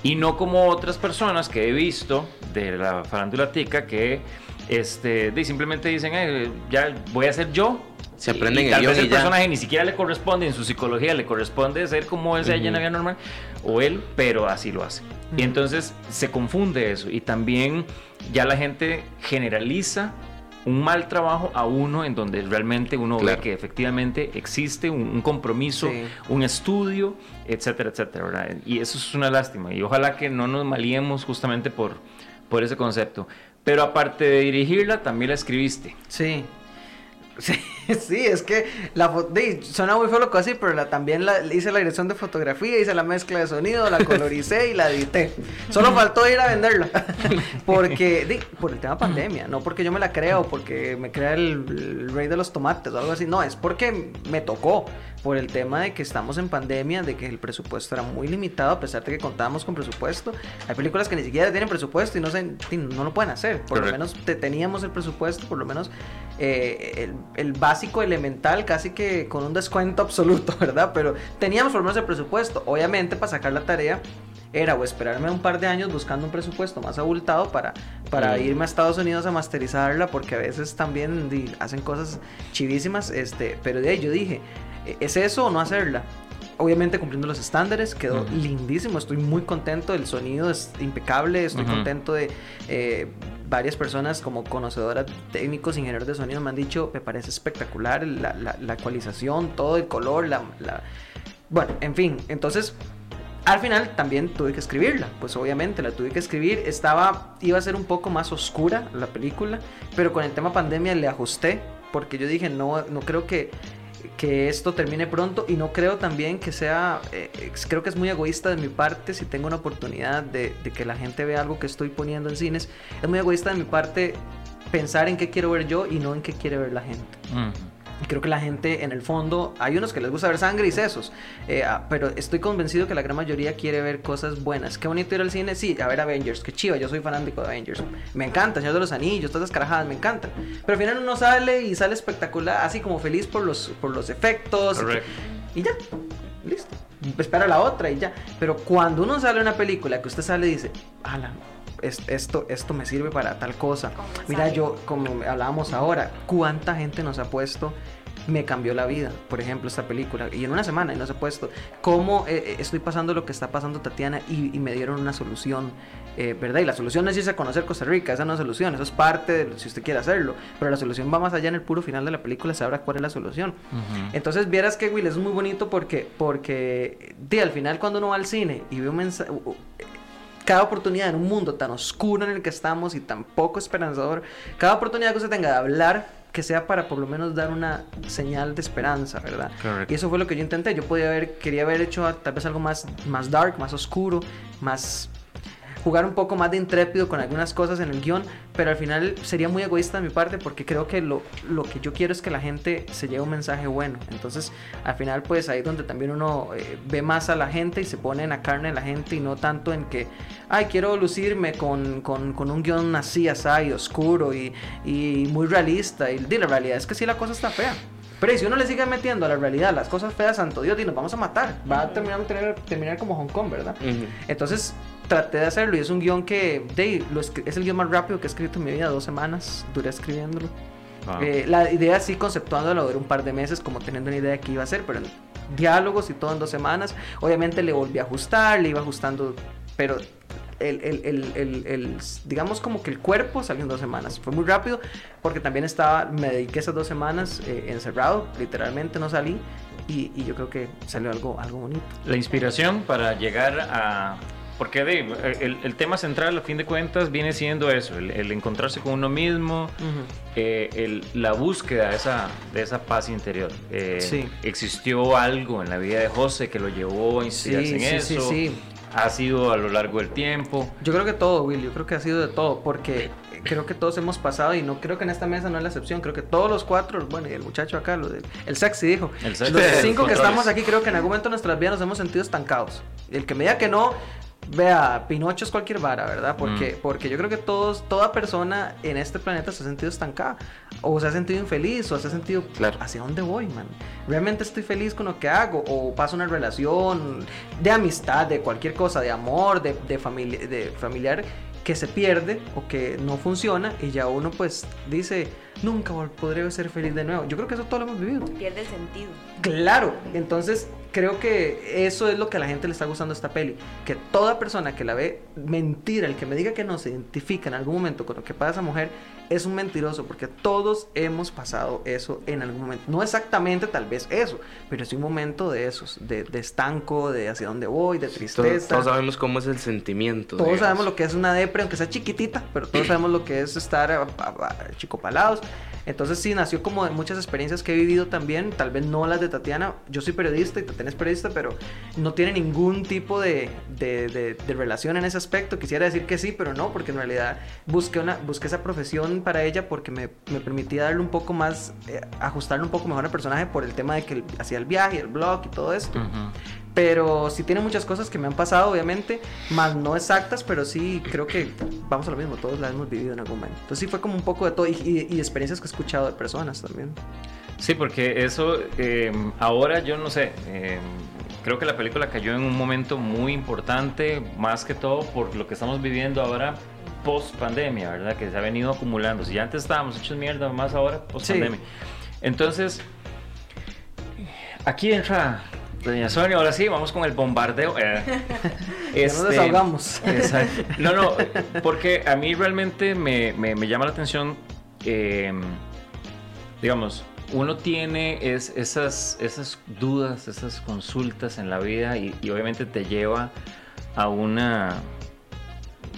Y no como otras personas que he visto de la farándula tica que este, de, simplemente dicen, "Eh, ya voy a ser yo. Se Y- aprenden y el tal vez el y ya. personaje ni siquiera le corresponde, en su psicología le corresponde ser como es ella en la vida normal, o él, pero así lo hace. Y entonces se confunde eso. Y también ya la gente generaliza un mal trabajo a uno en donde realmente uno Claro. ve que efectivamente existe un, un compromiso, Sí. un estudio, etcétera, etcétera, ¿verdad? Y eso es una lástima. Y ojalá que no nos maliemos justamente por, por ese concepto. Pero aparte de dirigirla, también la escribiste. Sí. Sí, sí, es que la di, suena muy feo lo que así, pero la, también la, hice la dirección de fotografía, hice la mezcla de sonido, la coloricé y la edité. Solo faltó ir a venderla. porque, di, por el tema pandemia, no porque yo me la crea o porque me crea el, el rey de los tomates o algo así, no, es porque me tocó. Por el tema de que estamos en pandemia, de que el presupuesto era muy limitado, a pesar de que contábamos con presupuesto. Hay películas que ni siquiera tienen presupuesto y no, se, no lo pueden hacer. Por lo menos te- teníamos el presupuesto, por lo menos eh, el, el básico elemental, casi que con un descuento absoluto, ¿verdad? Pero teníamos por lo menos el presupuesto. Obviamente, para sacar la tarea era o esperarme un par de años buscando un presupuesto más abultado para, para irme a Estados Unidos a masterizarla, porque a veces también hacen cosas chivísimas. Este, pero de ahí yo dije, "¿E- ¿es eso o no hacerla? Obviamente cumpliendo los estándares, quedó lindísimo, estoy muy contento, el sonido es impecable, estoy contento de eh, varias personas como conocedoras, técnicos, ingenieros de sonido me han dicho, me parece espectacular la, la- la ecualización, todo el color, la, la- Bueno, en fin, entonces al final también tuve que escribirla, pues obviamente la tuve que escribir, estaba, iba a ser un poco más oscura la película, pero con el tema pandemia le ajusté, porque yo dije, no, no creo que, que esto termine pronto y no creo también que sea, eh, creo que es muy egoísta de mi parte si tengo una oportunidad de, de que la gente vea algo que estoy poniendo en cines, es muy egoísta de mi parte pensar en qué quiero ver yo y no en qué quiere ver la gente. Creo que la gente, en el fondo, hay unos que les gusta ver sangre y sesos, eh, ah, pero estoy convencido que la gran mayoría quiere ver cosas buenas. Qué bonito ir al cine, sí, a ver Avengers, qué chiva, yo soy fanático de Avengers. Me encanta, Señor de los Anillos, todas esas carajadas, me encantan. Pero al final uno sale y sale espectacular, así como feliz por los, por los efectos. Correcto. Y ya, listo. Espera la otra y ya. Pero cuando uno sale una película que usted sale y dice, ala, es- esto, esto me sirve para tal cosa. Mira, yo, como hablábamos ahora, ¿cuánta gente nos ha puesto? Me cambió la vida, por ejemplo, esta película. Y en una semana y nos ha puesto cómo eh, eh, estoy pasando lo que está pasando Tatiana y, y me dieron una solución, eh, ¿verdad? Y la solución no es irse a conocer Costa Rica, esa no es solución, eso es parte de lo- si usted quiere hacerlo. Pero la solución va más allá en el puro final de la película, sabrá cuál es la solución. Entonces, vieras que, Will, es muy bonito porque, porque di, al final cuando uno va al cine y ve un mensaje... Cada oportunidad en un mundo tan oscuro en el que estamos y tan poco esperanzador, cada oportunidad que usted tenga de hablar, que sea para por lo menos dar una señal de esperanza, ¿verdad? Correcto. Y eso fue lo que yo intenté. Yo podía haber, quería haber hecho tal vez algo más, más dark, más oscuro, más jugar un poco más de intrépido con algunas cosas en el guion, pero al final sería muy egoísta de mi parte porque creo que lo, lo que yo quiero es que la gente se lleve un mensaje bueno. Entonces, al final, pues ahí es donde también uno eh, ve más a la gente y se pone en la carne de la gente y no tanto en que, ay, quiero lucirme con, con, con un guion así, así, oscuro y, y muy realista. Y di, la realidad es que sí, la cosa está fea. Pero y si uno le sigue metiendo a la realidad las cosas feas, santo Dios, y nos vamos a matar. Va a terminar, terminar como Hong Kong, ¿verdad? Ujú. Entonces traté de hacerlo y es un guion que de, lo es el guion más rápido que he escrito en mi vida, dos semanas duré escribiéndolo. Wow. Eh, la idea sí conceptuándolo duró un par de meses como teniendo una idea de qué iba a hacer, pero diálogos y todo en dos semanas. Obviamente le volví a ajustar, le iba ajustando, pero el, el- el- el- el- digamos como que el cuerpo salió en dos semanas. Fue muy rápido porque también estaba, me dediqué esas dos semanas eh, encerrado, literalmente no salí. Y, y yo creo que salió algo, algo bonito. La inspiración para llegar a... Porque de, el, el tema central, a fin de cuentas, viene siendo eso, el, el encontrarse con uno mismo, eh, el- la búsqueda de esa, de esa paz interior. Eh, Sí. ¿Existió algo en la vida de José que lo llevó a inspirarse en sí, eso? sí, sí. ¿Ha sido a lo largo del tiempo? Yo creo que todo, Will, yo creo que ha sido de todo, porque creo que todos hemos pasado y no creo que en esta mesa no es la excepción, creo que todos los cuatro, bueno, y el muchacho acá, lo del, el sexy dijo, El sexy. los cinco que estamos aquí creo que en algún momento de nuestras vidas nos hemos sentido estancados. El que me diga que no, vea, Pinocho es cualquier vara, ¿verdad? Porque, Mm. porque yo creo que todos, toda persona en este planeta se ha sentido estancada, o se ha sentido infeliz, o se ha sentido, Claro. ¿hacia dónde voy, man? ¿Realmente estoy feliz con lo que hago? ¿O paso una relación de amistad, de cualquier cosa, de amor, de, de, familia, de familiar que se pierde o que no funciona y ya uno pues dice, nunca podré ser feliz de nuevo? Yo creo que eso todo lo hemos vivido. Pierde el sentido. Claro, entonces creo que eso es lo que a la gente le está gustando a esta peli. Que toda persona que la ve, mentira, el que me diga que no se identifica en algún momento con lo que pasa a esa mujer, es un mentiroso, porque todos hemos pasado eso en algún momento. No exactamente tal vez eso, pero es un momento de esos, de, de estanco, de hacia dónde voy, de tristeza. todos sabemos cómo es el sentimiento. Todos digamos. sabemos lo que es una depre, aunque sea chiquitita, pero todos sabemos lo que es estar a- a- a- chicopalados. Entonces sí, nació como de muchas experiencias que he vivido también, tal vez no las de Tatiana. Yo soy periodista y Es periodista, pero no tiene ningún tipo de, de- de- de relación en ese aspecto. Quisiera decir que sí, pero no, porque en realidad busqué, una, busqué esa profesión para ella porque me, me permitía darle un poco más, eh, ajustarle un poco mejor al personaje por el tema de que hacía el viaje, el blog y todo esto. Ujú. Pero sí tiene muchas cosas que me han pasado, obviamente, más no exactas, pero sí creo que vamos a lo mismo, todos las hemos vivido en algún momento. Entonces sí fue como un poco de todo y, y- y experiencias que he escuchado de personas también. Sí, porque eso, eh, ahora yo no sé, eh, creo que la película cayó en un momento muy importante, más que todo por lo que estamos viviendo ahora post pandemia, ¿verdad? Que se ha venido acumulando. Si ya antes estábamos hechos mierda, más ahora post pandemia. Entonces, aquí entra Doña Sonia, ahora sí, vamos con el bombardeo. Eh, nos este, desahogamos. Exacto. No, no, porque a mí realmente me, me- me llama la atención, eh, digamos, uno tiene es, esas, esas dudas, esas consultas en la vida y, y obviamente te lleva a una,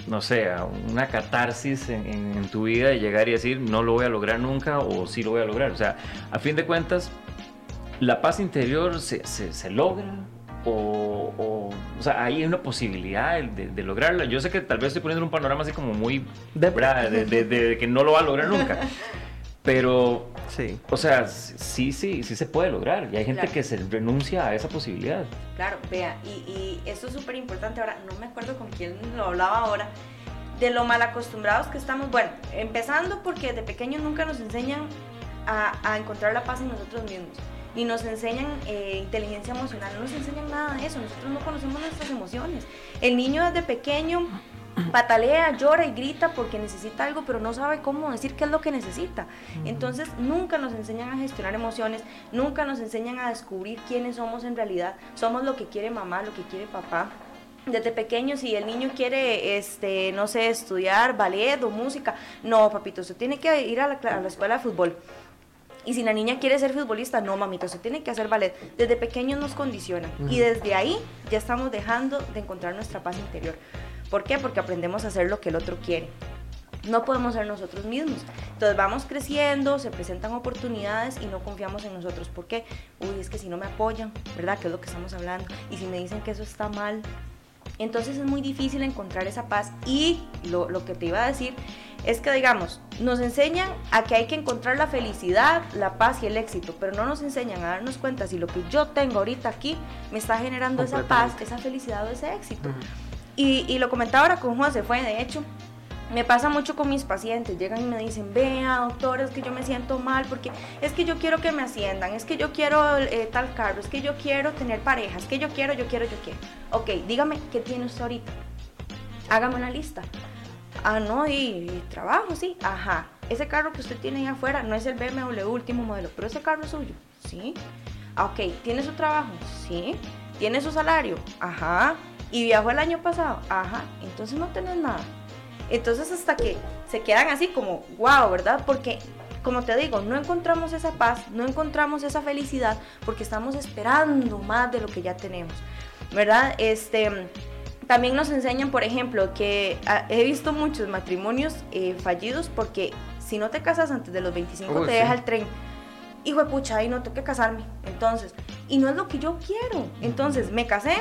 no sé, a una catarsis en, en- en tu vida de llegar y decir, no lo voy a lograr nunca o sí lo voy a lograr. O sea, a fin de cuentas, la paz interior se, se- se logra o, o, o sea, hay una posibilidad de, de lograrla. Yo sé que tal vez estoy poniendo un panorama así como muy de, de- de que no lo va a lograr nunca. Pero, Sí. o sea, sí, sí, sí se puede lograr. Y hay gente Claro. que se renuncia a esa posibilidad. Claro, vea, y, y esto es súper importante. Ahora, no me acuerdo con quién lo hablaba ahora, de lo mal acostumbrados que estamos. Bueno, empezando porque de pequeños nunca nos enseñan a, a encontrar la paz en nosotros mismos. Ni nos enseñan eh, inteligencia emocional, no nos enseñan nada de eso. Nosotros no conocemos nuestras emociones. El niño desde pequeño patalea, llora y grita porque necesita algo, pero no sabe cómo decir qué es lo que necesita. Entonces, nunca nos enseñan a gestionar emociones, nunca nos enseñan a descubrir quiénes somos en realidad. Somos lo que quiere mamá, lo que quiere papá. Desde pequeño, si el niño quiere, este, no sé, estudiar ballet o música, no, papito, usted tiene que ir a la, cla- a la escuela de fútbol. Y si la niña quiere ser futbolista, no, mamita, usted tiene que hacer ballet. Desde pequeños nos condicionan. Y desde ahí ya estamos dejando de encontrar nuestra paz interior. ¿Por qué? Porque aprendemos a hacer lo que el otro quiere. No podemos ser nosotros mismos. Entonces vamos creciendo, se presentan oportunidades y no confiamos en nosotros. ¿Por qué? Uy, es que si no me apoyan, ¿verdad? Que es lo que estamos hablando. Y si me dicen que eso está mal. Entonces es muy difícil encontrar esa paz. Y lo, lo que te iba a decir es que, digamos, nos enseñan a que hay que encontrar la felicidad, la paz y el éxito, pero no nos enseñan a darnos cuenta si lo que yo tengo ahorita aquí me está generando esa paz, esa felicidad o ese éxito. Ujú. Y, lo comentaba ahora con Juan, se fue, de hecho, me pasa mucho con mis pacientes, llegan y me dicen, vea doctor, es que yo me siento mal porque es que yo quiero que me asciendan, es que yo quiero eh, tal carro, es que yo quiero tener pareja, es que yo quiero, yo quiero, yo quiero. Ok, dígame, ¿qué tiene usted ahorita? Hágame una lista. Ah, no, y, y trabajo, sí. Ajá. Ese carro que usted tiene ahí afuera no es el BMW último modelo, pero ese carro es suyo. Sí. Ah, ok. ¿Tiene su trabajo? Sí. ¿Tiene su salario? Ajá. ¿Y viajó el año pasado? Ajá. Entonces no tenés nada. Entonces hasta que se quedan así como, wow, ¿verdad? Porque, como te digo, no encontramos esa paz, no encontramos esa felicidad porque estamos esperando más de lo que ya tenemos, ¿verdad? Este, también nos enseñan, por ejemplo, que ah, he visto muchos matrimonios eh, fallidos porque si no te casas antes de los 25 Uy, te sí. deja el tren. Hijo de pucha, ahí no tengo que casarme. Entonces, y no es lo que yo quiero. Entonces, me casé,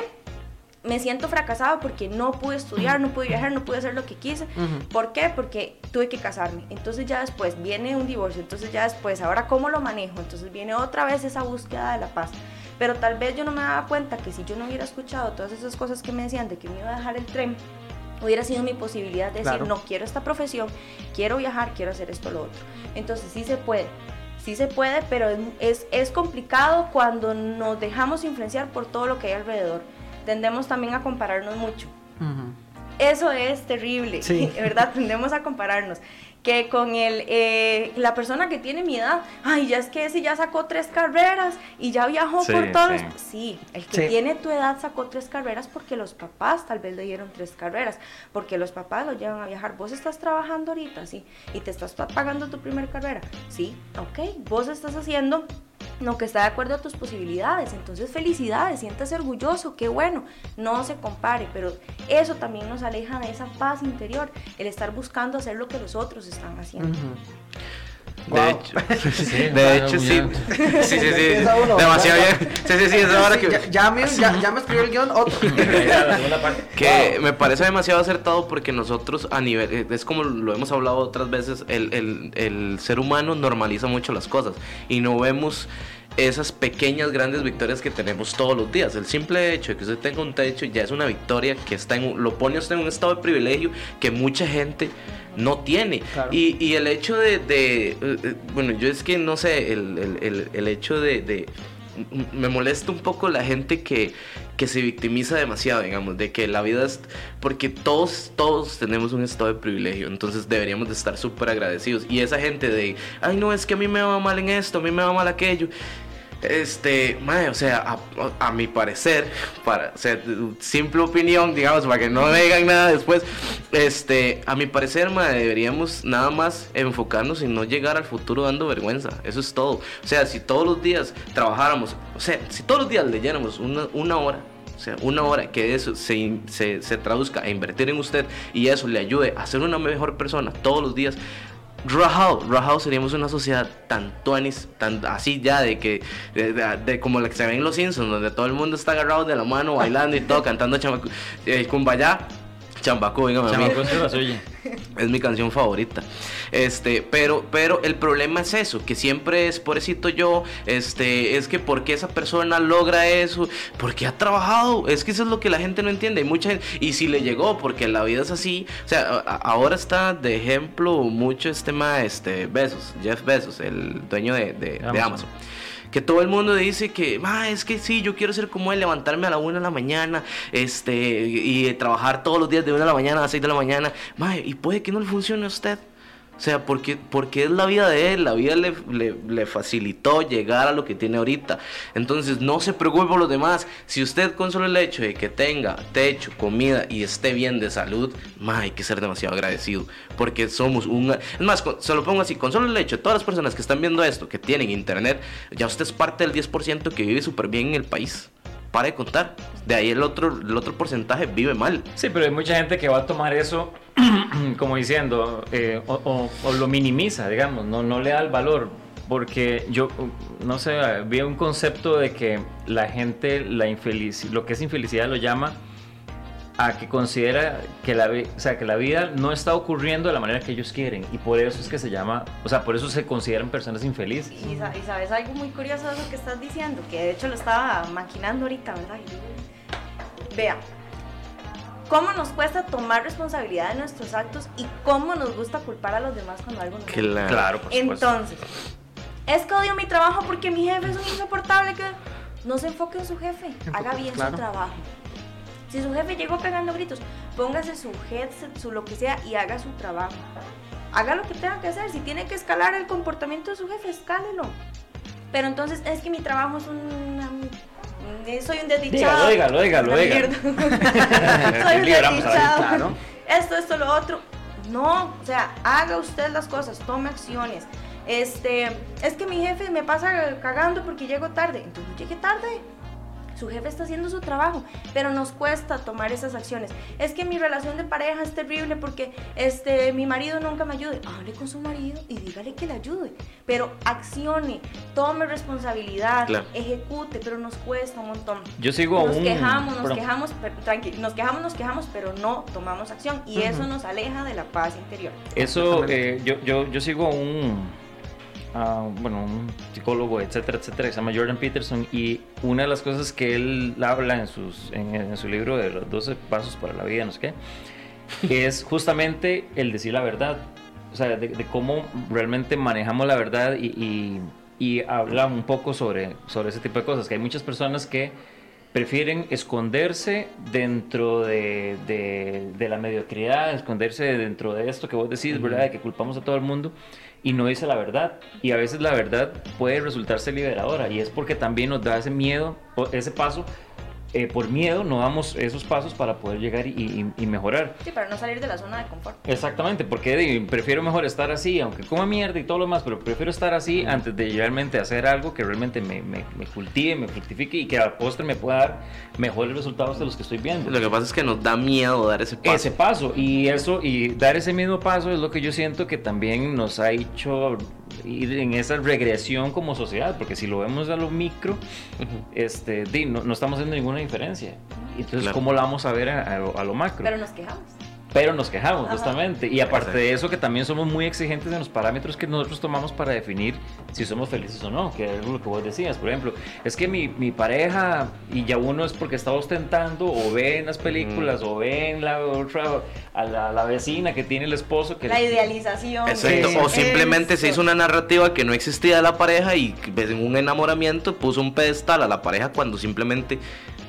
me siento fracasado porque no pude estudiar, no pude viajar, no pude hacer lo que quise. Ujú. ¿Por qué? Porque tuve que casarme. Entonces ya después viene un divorcio. Entonces ya después, ahora cómo lo manejo. Entonces viene otra vez esa búsqueda de la paz. Pero tal vez yo no me daba cuenta que si yo no hubiera escuchado todas esas cosas que me decían de que me iba a dejar el tren, hubiera sido mi posibilidad de Claro. decir, no quiero esta profesión, quiero viajar, quiero hacer esto, lo otro. Entonces sí se puede. Sí se puede, pero es, es complicado cuando nos dejamos influenciar por todo lo que hay alrededor. Tendemos también a compararnos mucho. Eso es terrible, Sí. ¿verdad? Tendemos a compararnos. Que con el, eh, la persona que tiene mi edad, ay, ya es que ese ya sacó tres carreras y ya viajó Sí, por todos. sí. Sí, el que Sí. tiene tu edad sacó tres carreras porque los papás tal vez le dieron tres carreras, porque los papás lo llevan a viajar. Vos estás trabajando ahorita, sí, y te estás pagando tu primera carrera, sí, ok, vos estás haciendo lo que está de acuerdo a tus posibilidades. Entonces, felicidades, siéntase orgulloso, qué bueno, no se compare, pero eso también nos aleja de esa paz interior, el estar buscando hacer lo que los otros están haciendo. Wow. hecho, Sí, de hecho sí. Sí, sí, sí. Demasiado bien. Sí, sí, sí, es ahora que. ya, ya me, ya, ya me escribió el guion otro. Que Wow. me parece demasiado acertado porque nosotros a nivel, eh, es como lo hemos hablado otras veces, el, el- el ser humano normaliza mucho las cosas y no vemos esas pequeñas grandes victorias que tenemos todos los días. El simple hecho de que usted tenga un techo ya es una victoria que está en, lo pone usted en un estado de privilegio que mucha gente no tiene. Claro. Y, y el hecho de, de, eh, eh, bueno, yo es que no sé, el, el- el- el hecho de, me molesta un poco la gente que, que se victimiza demasiado, digamos, de que la vida es, porque todos, todos tenemos un estado de privilegio, entonces deberíamos de estar súper agradecidos. Y esa gente de, ay no, es que a mí me va mal en esto, a mí me va mal aquello. Este, mae, o sea, a, mi parecer, para, o sea, simple opinión, digamos, para que no me digan nada después, este, a mi parecer, mae, deberíamos nada más enfocarnos en no llegar al futuro dando vergüenza, eso es todo. O sea, si todos los días trabajáramos, o sea, si todos los días leyéramos una, una hora, o sea, una hora que eso se, se, se traduzca a invertir en usted y eso le ayude a ser una mejor persona todos los días, Rajao, Rajao seríamos una sociedad tan tuanis, tan así ya de que, de, de- de como la que se ve en Los Simpsons, donde todo el mundo está agarrado de la mano, bailando y todo, cantando eh, Kumbaya, Chambacú, venga, mami. Chamaco, es la suya. Es mi canción favorita. Este, pero, pero el problema es eso, que siempre es pobrecito yo, este, es que porque esa persona logra eso, porque ha trabajado, es que eso es lo que la gente no entiende, y mucha gente- y si le llegó, porque la vida es así, o sea, a- ahora está de ejemplo mucho este ma, este, Bezos, Jeff Bezos, el dueño de, de- de Amazon. Que todo el mundo dice que, "Ma, es que sí, yo quiero ser como él, levantarme a la una de la mañana, este, y trabajar todos los días de una de la mañana a las 6 de la mañana. Ma, y puede que no le funcione a usted. O sea, porque, porque es la vida de él, la vida le, le- facilitó llegar a lo que tiene ahorita. Entonces, no se preocupe por los demás. Si usted con solo el hecho de que tenga techo, comida y esté bien de salud, ma, hay que ser demasiado agradecido. Porque somos un... Es más, con- se lo pongo así, con solo el hecho todas las personas que están viendo esto, que tienen internet, ya usted es parte del 10% que vive súper bien en el país. Para de contar. De ahí el otro, el otro porcentaje vive mal. Sí, pero hay mucha gente que va a tomar eso como diciendo, eh, o, lo minimiza, digamos, no, no le da el valor. Porque yo, no sé, vi un concepto de que la gente, la infeliz, lo que es infelicidad lo llama a que considera que la, o sea, que la vida no está ocurriendo de la manera que ellos quieren. Y por eso es que se llama, o sea, por eso se consideran personas infelices. Y, y sabes algo muy curioso de eso que estás diciendo, que de hecho lo estaba maquinando ahorita, ¿verdad? Y- Vea, cómo nos cuesta tomar responsabilidad de nuestros actos y cómo nos gusta culpar a los demás cuando algo no Que la- Claro, por supuesto. Entonces, es que odio mi trabajo porque mi jefe es un insoportable que no se enfoque en su jefe, haga bien claro. su trabajo. Si su jefe llegó pegando gritos, póngase su headset, su lo que sea y haga su trabajo. Haga lo que tenga que hacer. Si tiene que escalar el comportamiento de su jefe, escálelo. Pero entonces es que mi trabajo es un. eh, Soy un desdichado. Dígalo, dígalo, Una dígalo. Soy un desdichado. Esto, esto, lo otro. No, o sea, haga usted las cosas, tome acciones. Este, es que mi jefe me pasa cagando porque llego tarde. Entonces llegue tarde. Su jefe está haciendo su trabajo, pero nos cuesta tomar esas acciones. Es que mi relación de pareja es terrible porque este, mi marido nunca me ayuda. Hable con su marido y dígale que le ayude. Pero accione, tome responsabilidad, Claro. ejecute, pero nos cuesta un montón. Yo sigo a Nos quejamos, nos quejamos, pero, tranqui, nos quejamos, nos quejamos, pero no tomamos acción y eso nos aleja de la paz interior. Eso, eh, yo, yo, yo sigo a a, bueno, un psicólogo, etcétera, etcétera, que se llama Jordan Peterson, y una de las cosas que él habla en, sus, en, en su libro de los 12 pasos para la vida, no sé qué, es justamente el decir la verdad, o sea, de, de cómo realmente manejamos la verdad y, y, y habla un poco sobre, sobre ese tipo de cosas, que hay muchas personas que prefieren esconderse dentro de, de, de la mediocridad, esconderse dentro de esto que vos decís, ¿verdad? De que culpamos a todo el mundo y no dice la verdad. Y a veces la verdad puede resultarse liberadora y es porque también nos da ese miedo, ese paso eh, por miedo no damos esos pasos para poder llegar y, y- y mejorar. Sí, para no salir de la zona de confort. Exactamente, porque prefiero mejor estar así, aunque coma mierda y todo lo demás, pero prefiero estar así antes de realmente hacer algo que realmente me, me, me cultive, me fructifique y que a la postre me pueda dar mejores resultados de los que estoy viendo. Lo que pasa es que nos da miedo dar ese paso. Ese paso y eso y dar ese mismo paso es lo que yo siento que también nos ha hecho ir en esa regresión como sociedad, porque si lo vemos a lo micro, Ujú. este, di, no, no estamos haciendo ninguna diferencia. Entonces, Claro. ¿cómo la vamos a ver a, a lo, a lo macro? Pero nos quejamos. Pero nos quejamos, Ajá. justamente. Y aparte Exacto. de eso, que también somos muy exigentes en los parámetros que nosotros tomamos para definir si somos felices o no, que es lo que vos decías. Por ejemplo, es que mi, mi pareja, y ya uno es porque está ostentando, o ve en las películas, o ve en la otra, a la, la vecina que tiene el esposo que... La idealización. Exacto, o simplemente se Eso. hizo una narrativa que no existía de la pareja y en un enamoramiento puso un pedestal a la pareja cuando simplemente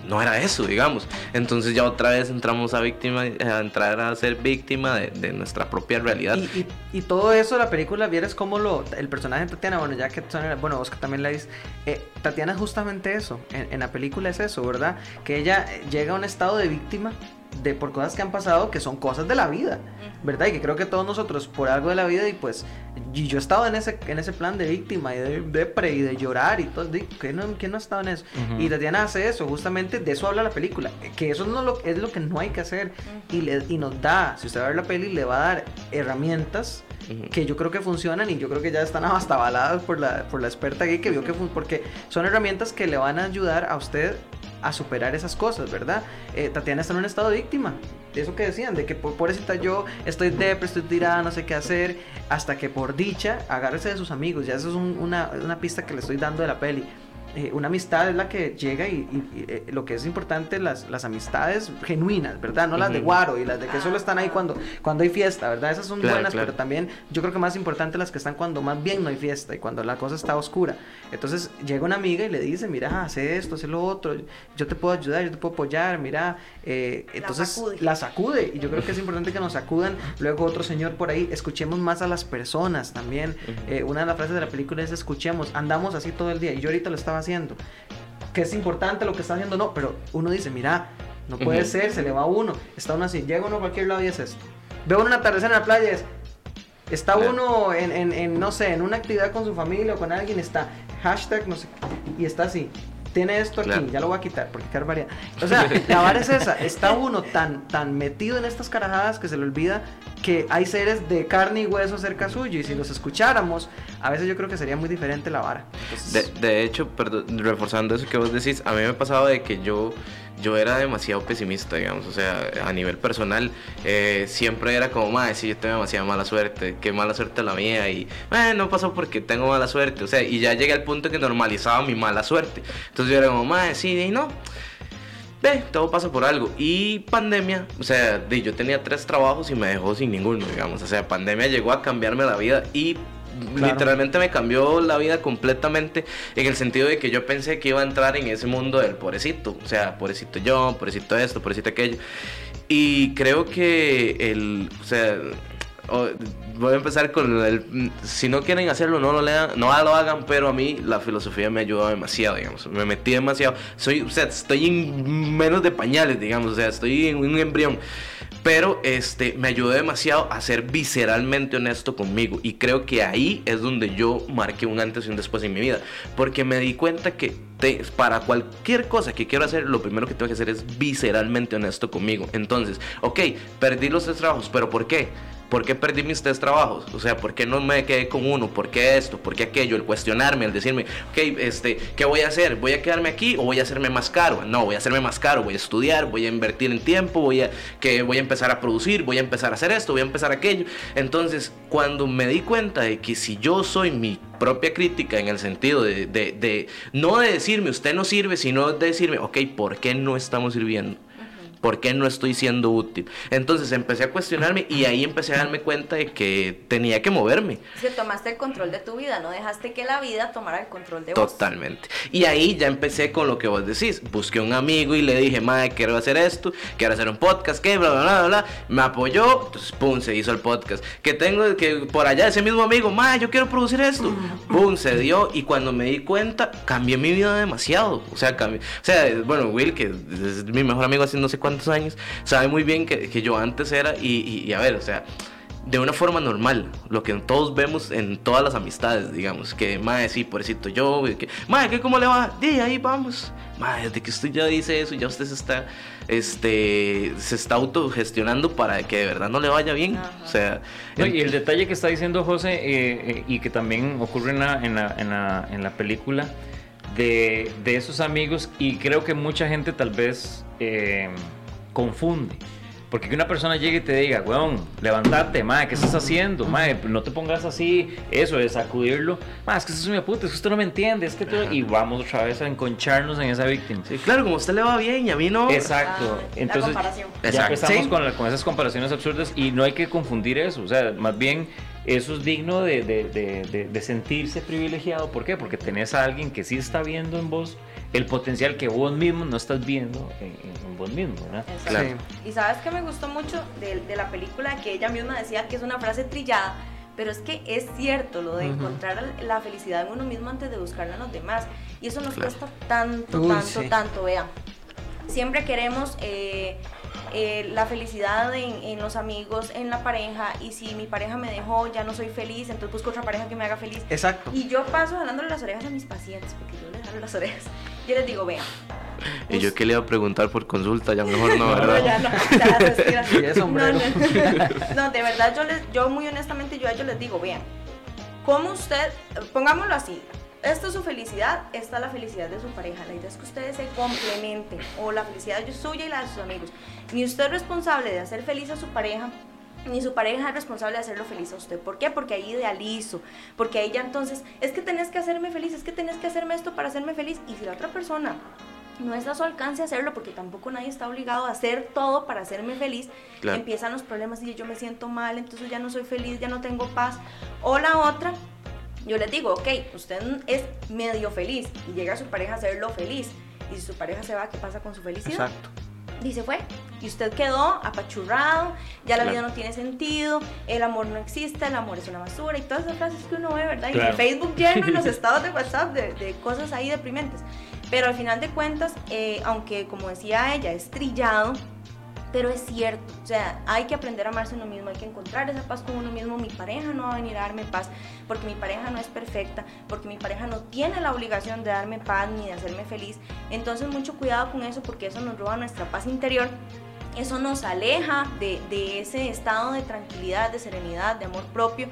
no era eso, digamos. Entonces ya otra vez entramos a víctima, a entrar a ser víctima de, de nuestra propia realidad. Y, y- y todo eso, la película, vieras cómo lo. El personaje de Tatiana, bueno, ya que bueno, vos que también la viste. eh, Tatiana es justamente eso. En, en la película es eso, ¿verdad? Que ella llega a un estado de víctima de por cosas que han pasado que son cosas de la vida, ¿verdad? Y que creo que todos nosotros, por algo de la vida, y pues. Y yo he estado en ese, en ese plan de víctima y de depre y de llorar y todo. di- ¿Quién no, quién no ha estado en eso? Y Tatiana hace eso, justamente de eso habla la película. Que eso no lo, es lo que no hay que hacer. Y, le, y nos da, si usted va a ver la peli, le va a dar herramientas que yo creo que funcionan y yo creo que ya están hasta avaladas por la, por la experta gay que vio que porque son herramientas que le van a ayudar a usted a superar esas cosas, ¿verdad? Eh, Tatiana está en un estado de víctima. Eso que decían, de que por pobrecita yo estoy depre, estoy tirada, no sé qué hacer, hasta que por dicha agárrese de sus amigos. Ya eso es un- una, una pista que le estoy dando de la peli. Eh, una amistad es la que llega y, y- y, eh, lo que es importante, las, las amistades genuinas, ¿verdad? No las de guaro y las de que solo están ahí cuando, cuando hay fiesta, ¿verdad? Esas son Claro, buenas, claro. pero también yo creo que más importante las que están cuando más bien no hay fiesta y cuando la cosa está oscura. Entonces llega una amiga y le dice, mira, hace esto, hace lo otro, yo te puedo ayudar, yo te puedo apoyar, mira. eh, La entonces sacude. la sacude y yo creo que es importante que nos sacudan. Luego otro señor por ahí, escuchemos más a las personas también. Eh, una de las frases de la película es escuchemos, andamos así todo el día y yo ahorita lo estaba haciendo. Que es importante lo que está haciendo, no, pero uno dice, mira, no puede ser, se le va a uno, está uno así, llega uno a cualquier lado y es esto. Ve uno un atardecer en la playa y es, está Claro. uno en, en- en, no sé, en una actividad con su familia o con alguien, está hashtag, no sé, y está así. Tiene esto aquí, Claro. ya lo voy a quitar porque qué barbaridad. O sea, la vara es esa, está uno tan, tan metido en estas carajadas que se le olvida que hay seres de carne y hueso cerca suyo y si los escucháramos, a veces yo creo que sería muy diferente la vara. De hecho, perdón, reforzando eso que vos decís, a mí me pasaba de que yo, yo era demasiado pesimista, digamos, o sea, a nivel personal, eh, siempre era como, madre, si yo tengo demasiada mala suerte, qué mala suerte la mía, y "Eh, no pasó porque tengo mala suerte, o sea, y ya llegué al punto que normalizaba mi mala suerte. Entonces yo era como, madre, sí, y no. Ve, todo pasa por algo. Y pandemia, o sea, yo tenía tres trabajos y me dejó sin ninguno, digamos. O sea, pandemia llegó a cambiarme la vida y Claro. literalmente me cambió la vida completamente en el sentido de que yo pensé que iba a entrar en ese mundo del pobrecito. O sea, pobrecito yo, pobrecito esto, pobrecito aquello. Y creo que el, o sea, voy a empezar con el, si no quieren hacerlo, no lo lean, no lo hagan, pero a mí la filosofía me ayudó demasiado, digamos, me metí demasiado, soy, o sea, estoy en menos de pañales, digamos, o sea, estoy en un embrión. Pero este me ayudó demasiado a ser visceralmente honesto conmigo. Y creo que ahí es donde yo marqué un antes y un después en mi vida. Porque me di cuenta que te- para cualquier cosa que quiero hacer, lo primero que tengo que hacer es visceralmente honesto conmigo. Entonces, ok, perdí los tres trabajos, pero ¿por qué? ¿Por qué perdí mis tres trabajos? O sea, ¿por qué no me quedé con uno? ¿Por qué esto? ¿Por qué aquello? El cuestionarme, el decirme, ok, este, ¿qué voy a hacer? ¿Voy a quedarme aquí o voy a hacerme más caro? No, voy a hacerme más caro, voy a estudiar, voy a invertir en tiempo, voy a, que voy a empezar a producir, voy a empezar a hacer esto, voy a empezar aquello. Entonces, cuando me di cuenta de que si yo soy mi propia crítica en el sentido de, de- de- no de decirme usted no sirve, sino de decirme, ok, ¿por qué no estamos sirviendo? ¿Por qué no estoy siendo útil? Entonces empecé a cuestionarme y ahí empecé a darme cuenta de que tenía que moverme. Que tomaste el control de tu vida, no dejaste que la vida tomara el control de vos. Totalmente. Y ahí ya empecé con lo que vos decís. Busqué un amigo y le dije, madre, quiero hacer esto, quiero hacer un podcast, que bla, bla, bla, bla. Me apoyó, entonces, pum, se hizo el podcast. Que tengo, que por allá ese mismo amigo, madre, yo quiero producir esto. Pum, se dio. Y cuando me di cuenta, cambié mi vida demasiado. O sea, cambié. O sea, bueno, Will, que es mi mejor amigo hace no sé cuántos años, sabe muy bien que, que yo antes era. Y, y, a ver, o sea de una forma normal, lo que todos vemos en todas las amistades, digamos, que, madre, sí, pobrecito yo, que, madre, ¿qué, ¿cómo le va? Di, ahí vamos. Madre, desde que usted ya dice eso, ya usted se está, este, se está autogestionando para que de verdad no le vaya bien. O sea... y el detalle que está diciendo José, eh, eh, y que también ocurre en la, en la, en la, en la película, de, de, esos amigos, y creo que mucha gente tal vez eh, confunde porque que una persona llegue y te diga, weón, levántate, madre, ¿qué estás haciendo? Madre, no te pongas así, eso es sacudirlo. Madre, es que eso es mi puta, es que usted no me entiende, es que tú... Y vamos otra vez a enconcharnos en esa víctima. Sí, claro, como a usted le va bien y a mí no. Exacto. Ah, Entonces, la ya empezamos con, con, esas comparaciones absurdas y no hay que confundir eso. O sea, más bien eso es digno de, de, de, de sentirse privilegiado. ¿Por qué? Porque tenés a alguien que sí está viendo en vos el potencial que vos mismo no estás viendo en, en vos mismo, ¿verdad? Claro. Y sabes que me gustó mucho de, de, la película que ella misma decía que es una frase trillada, pero es que es cierto lo de encontrar la felicidad en uno mismo antes de buscarla en los demás. Y eso nos cuesta tanto, tanto, sí. tanto, vean. Siempre queremos eh, eh, la felicidad en, en, los amigos, en la pareja, y si mi pareja me dejó, ya no soy feliz, entonces busco otra pareja que me haga feliz. Exacto. Y yo paso jalándole las orejas a mis pacientes, porque yo les jalo las orejas. Yo les digo, vean. Y yo que le iba a preguntar por consulta, ya mejor no, ¿verdad? No, ya no, ya. Sí, es. No, no, no, de verdad, yo, les, yo muy honestamente, yo a ellos les digo, vean, ¿cómo usted, pongámoslo así, esta es su felicidad, esta es la felicidad de su pareja. La idea es que ustedes se complementen, o la felicidad es suya y la de sus amigos. Ni usted es responsable de hacer feliz a su pareja, ni su pareja es responsable de hacerlo feliz a usted. ¿Por qué? Porque ahí idealizo, porque ahí ya entonces, es que tenés que hacerme feliz, es que tenés que hacerme esto para hacerme feliz. Y si la otra persona no es a su alcance hacerlo, porque tampoco nadie está obligado a hacer todo para hacerme feliz, claro. empiezan los problemas y yo me siento mal, entonces ya no soy feliz, ya no tengo paz. O la otra, yo les digo, ok, usted es medio feliz y llega a su pareja a hacerlo feliz. Y si su pareja se va, ¿qué pasa con su felicidad? Exacto. Dice, fue. Y usted quedó apachurrado, ya la claro. vida no tiene sentido, el amor no existe, el amor es una basura y todas esas frases que uno ve, ¿verdad? Claro. Y Facebook lleno en los estados de WhatsApp de, de, cosas ahí deprimentes. Pero al final de cuentas, eh, aunque como decía ella, es trillado, pero es cierto, o sea, hay que aprender a amarse uno mismo, hay que encontrar esa paz con uno mismo. Mi pareja no va a venir a darme paz porque mi pareja no es perfecta, porque mi pareja no tiene la obligación de darme paz ni de hacerme feliz. Entonces, mucho cuidado con eso porque eso nos roba nuestra paz interior. Eso nos aleja de, ese estado de tranquilidad, de serenidad, de amor propio.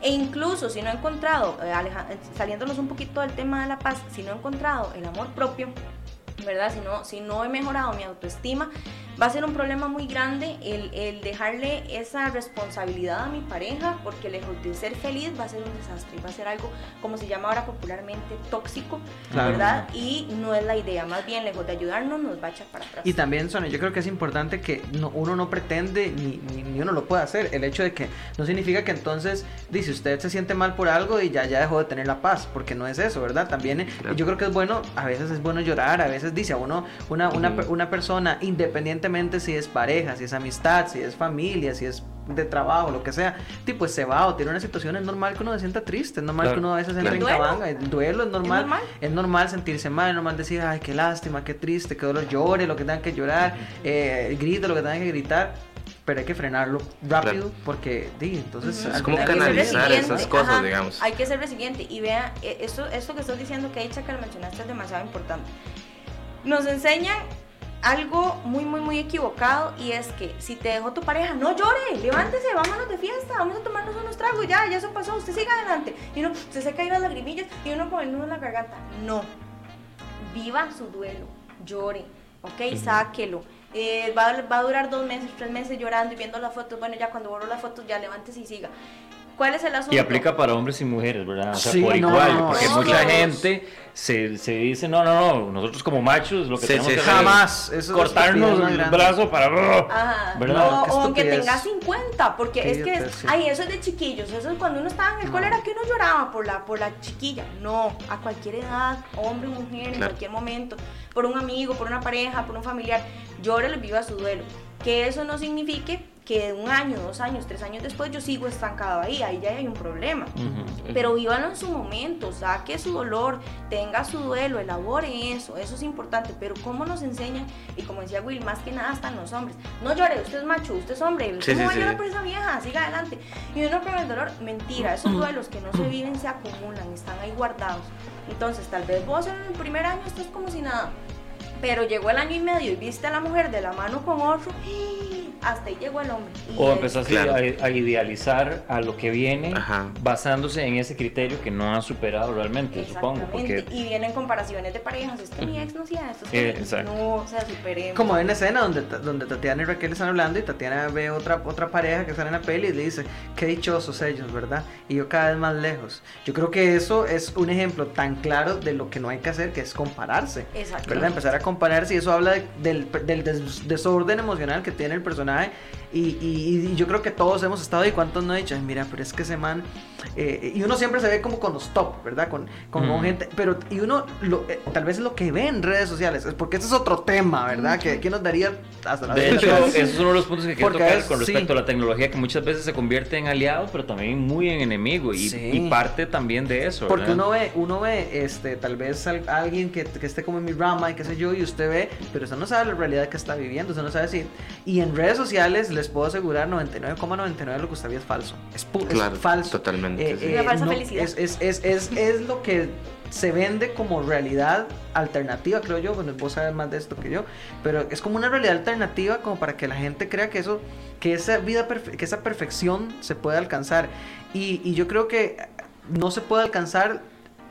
E incluso si no he encontrado, eh, aleja, saliéndonos un poquito del tema de la paz, si no he encontrado el amor propio, ¿verdad? Si no, si no he mejorado mi autoestima, va a ser un problema muy grande el, el, dejarle esa responsabilidad a mi pareja, porque lejos de ser feliz va a ser un desastre, va a ser algo como se llama ahora popularmente tóxico, claro. ¿verdad? Y no es la idea, más bien lejos de ayudarnos nos va a echar para atrás. Y también, Sonia, yo creo que es importante que no, uno no pretende ni, ni, ni, uno lo puede hacer, el hecho de que no significa que entonces, dice usted se siente mal por algo y ya, ya dejó de tener la paz, porque no es eso, ¿verdad? También claro. yo creo que es bueno, a veces es bueno llorar, a veces dice a uno, una, una, una persona independientemente si es pareja, si es amistad, si es familia, si es de trabajo, lo que sea, tipo, pues se va o tiene una situación, es normal que uno se sienta triste, es normal claro, que uno a veces entre en cabanga, el duelo es normal, es normal, es normal sentirse mal, es normal decir, ay, qué lástima, qué triste, qué dolor, llore lo que tengan que llorar, eh, grite lo que tengan que gritar, pero hay que frenarlo rápido claro. porque di, entonces uh -huh. es como canalizar esas cosas Ajá, digamos. hay que ser resiliente y vea e, esto, esto que estás diciendo que dicha que lo mencionaste es demasiado importante nos enseñan algo muy, muy, muy equivocado y es que si te dejó tu pareja, no llore, levántese, vámonos de fiesta, vamos a tomarnos unos tragos, ya, ya eso pasó, usted siga adelante. Y uno se seca ahí las lagrimillas y uno con el nudo en la garganta. No, viva su duelo, llore, ok, sáquelo. Eh, va, va, a durar dos meses, tres meses llorando y viendo las fotos. Bueno, ya cuando borro las fotos, ya levántese y siga. ¿Cuál es el asunto? Y aplica para hombres y mujeres, ¿verdad? O sea, Sí, por no, igual, no, porque no, mucha no. gente se, se dice, no, no, no, nosotros como machos lo que Sí, tenemos sí, que hacer Jamás. Eso es cortarnos el grande. brazo para... Ajá. ¿Verdad? No, o aunque tengas 50, porque es que es, ay, eso es de chiquillos, eso es cuando uno estaba en el cole era que uno lloraba por la, por la chiquilla. No, a cualquier edad, hombre, mujer, en Claro. cualquier momento, por un amigo, por una pareja, por un familiar, llórelo y viva su duelo. Que eso no signifique que un año, dos años, tres años después yo sigo estancado ahí, ahí ya hay un problema. Ujú. Pero vívalo en su momento, saque su dolor, tenga su duelo, elabore eso, eso es importante. Pero cómo nos enseñan, y como decía Will, más que nada están los hombres. No llore, usted es macho, usted es hombre, Sí, ¿cómo sí, va a llorar sí. por esa vieja? Siga adelante. Y uno con el dolor, mentira, esos duelos que no se viven se acumulan, están ahí guardados. Entonces, tal vez vos en el primer año estás como si nada. Pero llegó el año y medio y viste a la mujer de la mano con otro, hasta ahí llegó el hombre. Y O es- empezaste Claro. a, a idealizar a lo que viene Ajá. basándose en ese criterio que no has superado realmente, supongo. Porque y vienen comparaciones de parejas. Es que mi ex no hacía esto. es Eh, que exacto. no, o sea, superemos. Como hay una escena donde, donde Tatiana y Raquel están hablando y Tatiana ve otra, otra pareja que sale en la peli y le dice, qué dichosos ellos, ¿verdad? Y yo cada vez más lejos. Yo creo que eso es un ejemplo tan claro de lo que no hay que hacer, que es compararse. Exacto. ¿verdad? Empezar a compararse y eso habla de- del, del des- desorden emocional que tiene el personaje. Y, yo creo que todos hemos estado y cuántos no he dicho, "Ay, mira, pero es que ese man, eh, y uno siempre se ve como con los top, ¿verdad? Con, con, con Mm. gente, pero y uno lo- eh, tal vez es lo que ve en redes sociales, es porque ese es otro tema, ¿verdad? que, que nos daría hasta la De hecho, esos son uno de los puntos que quiero Porque tocar es- con respecto sí. a la tecnología, que muchas veces se convierte en aliado, pero también muy en enemigo. Y, Sí. y parte también de eso. Porque ¿verdad? uno ve, uno ve, este, tal vez al- alguien que, que esté como en mi rama y qué sé yo, y usted ve, pero usted no sabe la realidad que está viviendo, usted no sabe si... Y en redes sociales les puedo asegurar 99,99 de lo que usted ve es falso. Es, es falso. totalmente, Eh, sí. eh, Una falsa no, felicidad. Es, es, es, es, es lo que se vende como realidad alternativa, creo yo. Bueno, vos sabes más de esto que yo. Pero es como una realidad alternativa como para que la gente crea que eso, que esa vida, perfe- que esa perfección se puede alcanzar. Y, y yo creo que no se puede alcanzar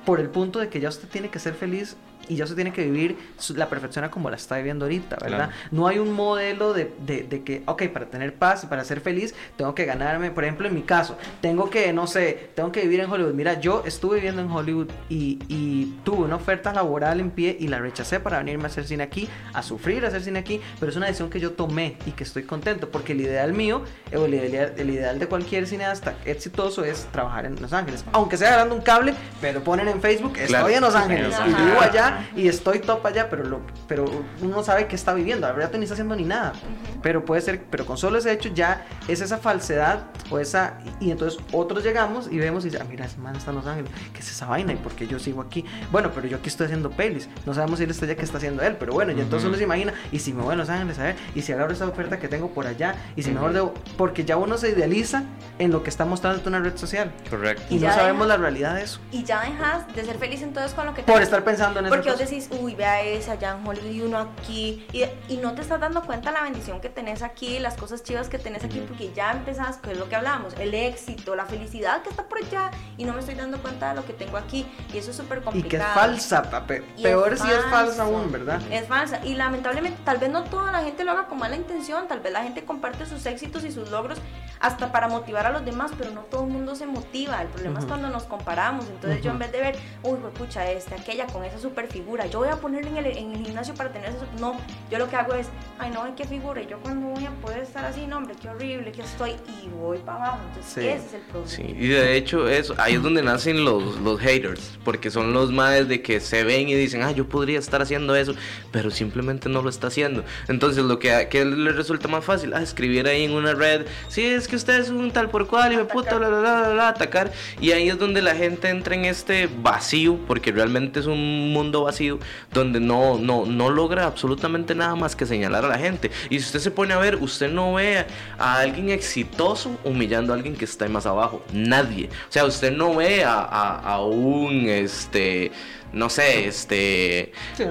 por el punto de que ya usted tiene que ser feliz y ya usted tiene que vivir la perfección como la está viviendo ahorita, ¿verdad? Claro. No hay un modelo de, de, de que, ok, para tener paz y para ser feliz, tengo que ganarme, por ejemplo, en mi caso, tengo que, no sé, tengo que vivir en Hollywood. Mira, yo estuve viviendo en Hollywood y, y tuve una oferta laboral en pie y la rechacé para venirme a hacer cine aquí, a sufrir a hacer cine aquí, pero es una decisión que yo tomé y que estoy contento, porque el ideal mío, o el ideal, el ideal de cualquier cineasta exitoso es trabajar en Los Ángeles. Aunque sea ganando un cable, pero ponen en Facebook, estoy en Los Ángeles, y vivo allá y estoy top allá, pero, lo, pero uno no sabe qué está viviendo, la verdad tú ni está haciendo ni nada. Ujú. Pero puede ser, pero con solo ese hecho ya es esa falsedad o esa. Y, y entonces otros llegamos y vemos y dice, ah, mira, ese man está en Los Ángeles, ¿qué es esa vaina? ¿Y por qué yo sigo aquí? Bueno, pero yo aquí estoy haciendo pelis. No sabemos si él está allá que está haciendo él, pero bueno, y entonces Ujú. uno se imagina, y si me voy a Los Ángeles a ver, y si agarro esa oferta que tengo por allá, y si mejor debo. Porque ya uno se idealiza en lo que está mostrando una red social. Correcto. Y, Y no sabemos deja- la realidad de eso. Y ya dejas de ser feliz entonces con lo que Por tenés. estar pensando en eso. Porque vos decís, uy, vea ese allá en Hollywood y uno aquí. Y, y no te estás dando cuenta la bendición que tenés aquí, las cosas chivas que tenés aquí, porque ya empezás, que es lo que hablábamos, el éxito, la felicidad que está por allá. Y no me estoy dando cuenta de lo que tengo aquí. Y eso es súper Y complicado. que es falsa, pe- Y peor es si es falsa aún, ¿verdad? Es falsa. Y lamentablemente, tal vez no toda la gente lo haga con mala intención. Tal vez la gente comparte sus éxitos y sus logros hasta para motivar a los demás, pero no todo el mundo se motiva. El problema es Ujú. cuando nos comparamos. Entonces, yo en vez de ver, uy, pucha, este, aquella con esa super figura, yo voy a ponerle en el, en el gimnasio para tener eso. No, yo lo que hago es, ay, no, ay, qué figura. Y yo cuando voy a poder estar así, no, hombre, qué horrible que estoy. Y voy para abajo. Entonces, Sí. ese es el problema. Sí, y de hecho eso, ahí es donde nacen los, los haters, porque son los madres de que se ven y dicen, ah, yo podría estar haciendo eso, pero simplemente no lo está haciendo. Entonces lo que, que les resulta más fácil, ah, escribir ahí en una red, sí, es que usted es un tal por cual, y me puta, bla, bla, bla, bla, atacar. Y ahí es donde la gente entra en este vacío, porque realmente es un mundo vacío, donde no, no, no logra absolutamente nada más que señalar a la gente. Y si usted se pone a ver, usted no ve a alguien exitoso humillando a alguien que está más abajo. Nadie. O sea, usted no ve a, a- a un, este, no sé, este, Sí,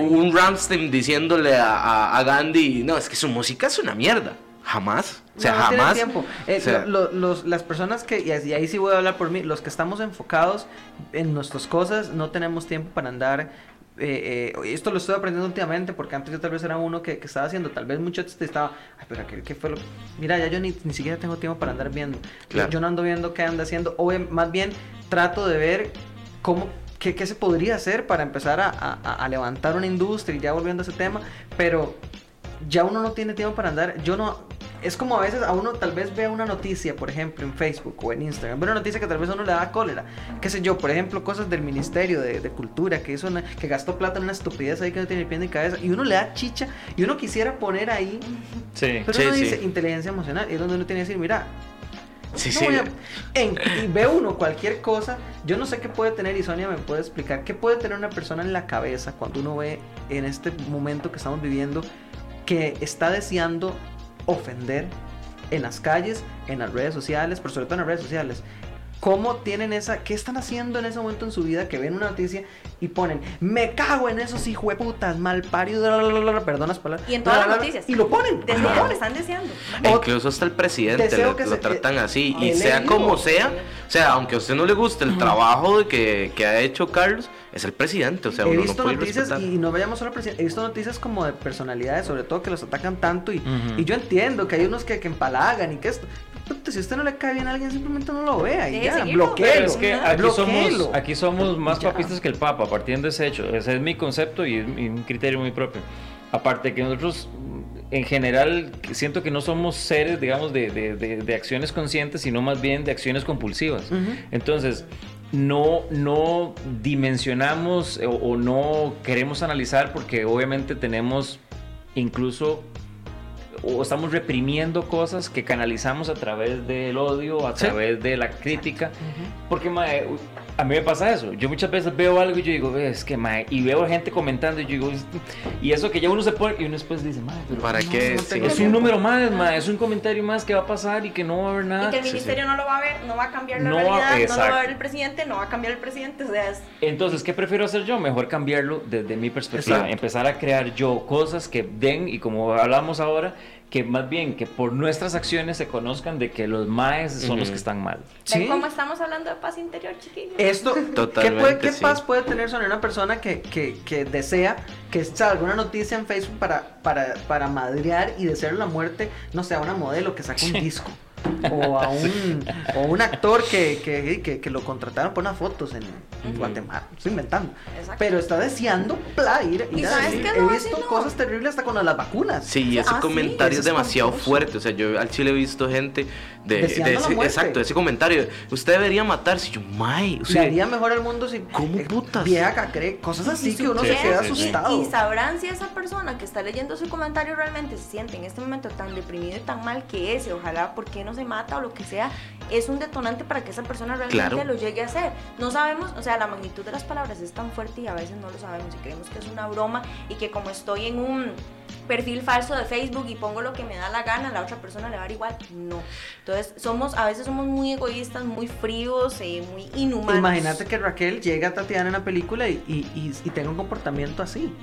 un Ramstein diciéndole a, a- a Gandhi, no, es que su música es una mierda. Jamás. O sea, No, no jamás. tiempo. Eh, o sea, lo- lo- los- las personas que, y ahí sí voy a hablar por mí, los que estamos enfocados en nuestras cosas, no tenemos tiempo para andar eh, eh, esto lo estoy aprendiendo últimamente porque antes yo tal vez era uno que, que estaba haciendo, tal vez mucho antes estaba, ay, pero ¿qué, qué fue lo Mira, ya yo ni, ni siquiera tengo tiempo para andar viendo. Yo- Claro. Yo, no ando viendo qué anda haciendo, o más bien trato de ver cómo, qué, qué se podría hacer para empezar a, a- a levantar una industria y ya volviendo a ese tema, pero ya uno no tiene tiempo para andar, yo no... Es como a veces a uno tal vez vea una noticia, por ejemplo, en Facebook o en Instagram, ve una noticia que tal vez a uno le da cólera. Qué sé yo, por ejemplo, cosas del Ministerio de, de Cultura, que hizo una- que gastó plata en una estupidez ahí que no tiene ni pie ni cabeza, y uno le da chicha, y uno quisiera poner ahí, Sí. pero Sí, uno sí. dice inteligencia emocional, y es donde uno tiene que decir, mira, Sí, no sí. en- y ve uno cualquier cosa, yo no sé qué puede tener, y Sonia me puede explicar, qué puede tener una persona en la cabeza cuando uno ve en este momento que estamos viviendo que está deseando ofender en las calles, en las redes sociales, pero sobre todo en las redes sociales. ¿Cómo tienen esa, qué están haciendo en ese momento en su vida que ven una noticia y ponen, me cago en esos hijueputas, mal parido, perdón las palabras. Y en todas las noticias. Y lo ponen, y lo están deseando. E Incluso hasta el presidente lo, que lo se- tratan así. Y sea como sea, o sea, aunque a usted no le guste el trabajo de que, que ha hecho Carlos, es el presidente. O sea, he uno visto no puede noticias respetar. y no vayamos solo al presidente, he visto noticias como de personalidades, sobre todo que los atacan tanto y, y yo entiendo que hay unos que, que empalagan y que esto. Si usted no le cae bien a alguien, simplemente no lo vea y ya, bloqueelo. Es que aquí somos, aquí somos más Ya. papistas que el Papa, partiendo de ese hecho. Ese es mi concepto y es mi- un criterio muy propio. Aparte que nosotros, en general, siento que no somos seres, digamos, de, de- de- de acciones conscientes, sino más bien de acciones compulsivas. Ujú. Entonces, no, no dimensionamos o, o no queremos analizar porque obviamente tenemos incluso o estamos reprimiendo cosas que canalizamos a través del odio, a Sí. través de la crítica. Porque, mae, a mí me pasa eso. Yo muchas veces veo algo y yo digo, "Ve, es que, mae, y veo gente comentando y yo digo, "Es- y eso que ya uno se pone, y uno después dice, mae, pero ¿Para qué? no Sí. es un tiempo". número más, mae, es un comentario más que va a pasar y que no va a haber nada. Y que el sí, sí. ministerio no lo va a ver, no va a cambiar la No va- realidad, no lo va a ver el presidente, no va a cambiar el presidente. O sea, es Entonces, ¿qué prefiero hacer yo? Mejor cambiarlo desde mi perspectiva. Exacto. Empezar a crear yo cosas que den, y como hablamos ahora, que más bien que por nuestras acciones se conozcan de que los maes son los que están mal. ¿Ven Sí. cómo estamos hablando de paz interior, chiquillos? Esto, ¿qué, Totalmente, puede- qué sí. paz puede tener sobre una persona que, que, que desea que salga una noticia en Facebook para, para, para madrear y desear la muerte, no sé, a una modelo que saca un disco? O a un, o un actor que, que, que, que lo contrataron por unas fotos en. Guatemala. Estoy inventando. Exacto. Pero está deseando pla, ir, ¿Y ir a sabes decir, qué He visto cosas terribles hasta con las vacunas. Sí, ese Ah, sí, comentario ese es demasiado fuerte. O sea, yo al chile he visto gente de, de ese, exacto, ese comentario. Usted debería matarse. Y yo, may, o sea, haría mejor al mundo si. ¿Cómo eh, putas? Vieja, cree cosas así que uno se queda sí, sí. asustado. Y sabrán si esa persona que está leyendo su comentario realmente se siente en este momento tan deprimido y tan mal que es, y ojalá porque no se mata o lo que sea, es un detonante para que esa persona realmente Claro. lo llegue a hacer. No sabemos, o sea, la magnitud de las palabras es tan fuerte y a veces no lo sabemos y creemos que es una broma y que como estoy en un perfil falso de Facebook y pongo lo que me da la gana, la otra persona le va a dar igual. No. Entonces, somos, a veces somos muy egoístas, muy fríos, eh, muy inhumanos. Imagínate que Raquel llega a Tatiana en la película y, y, y- y tenga un comportamiento así.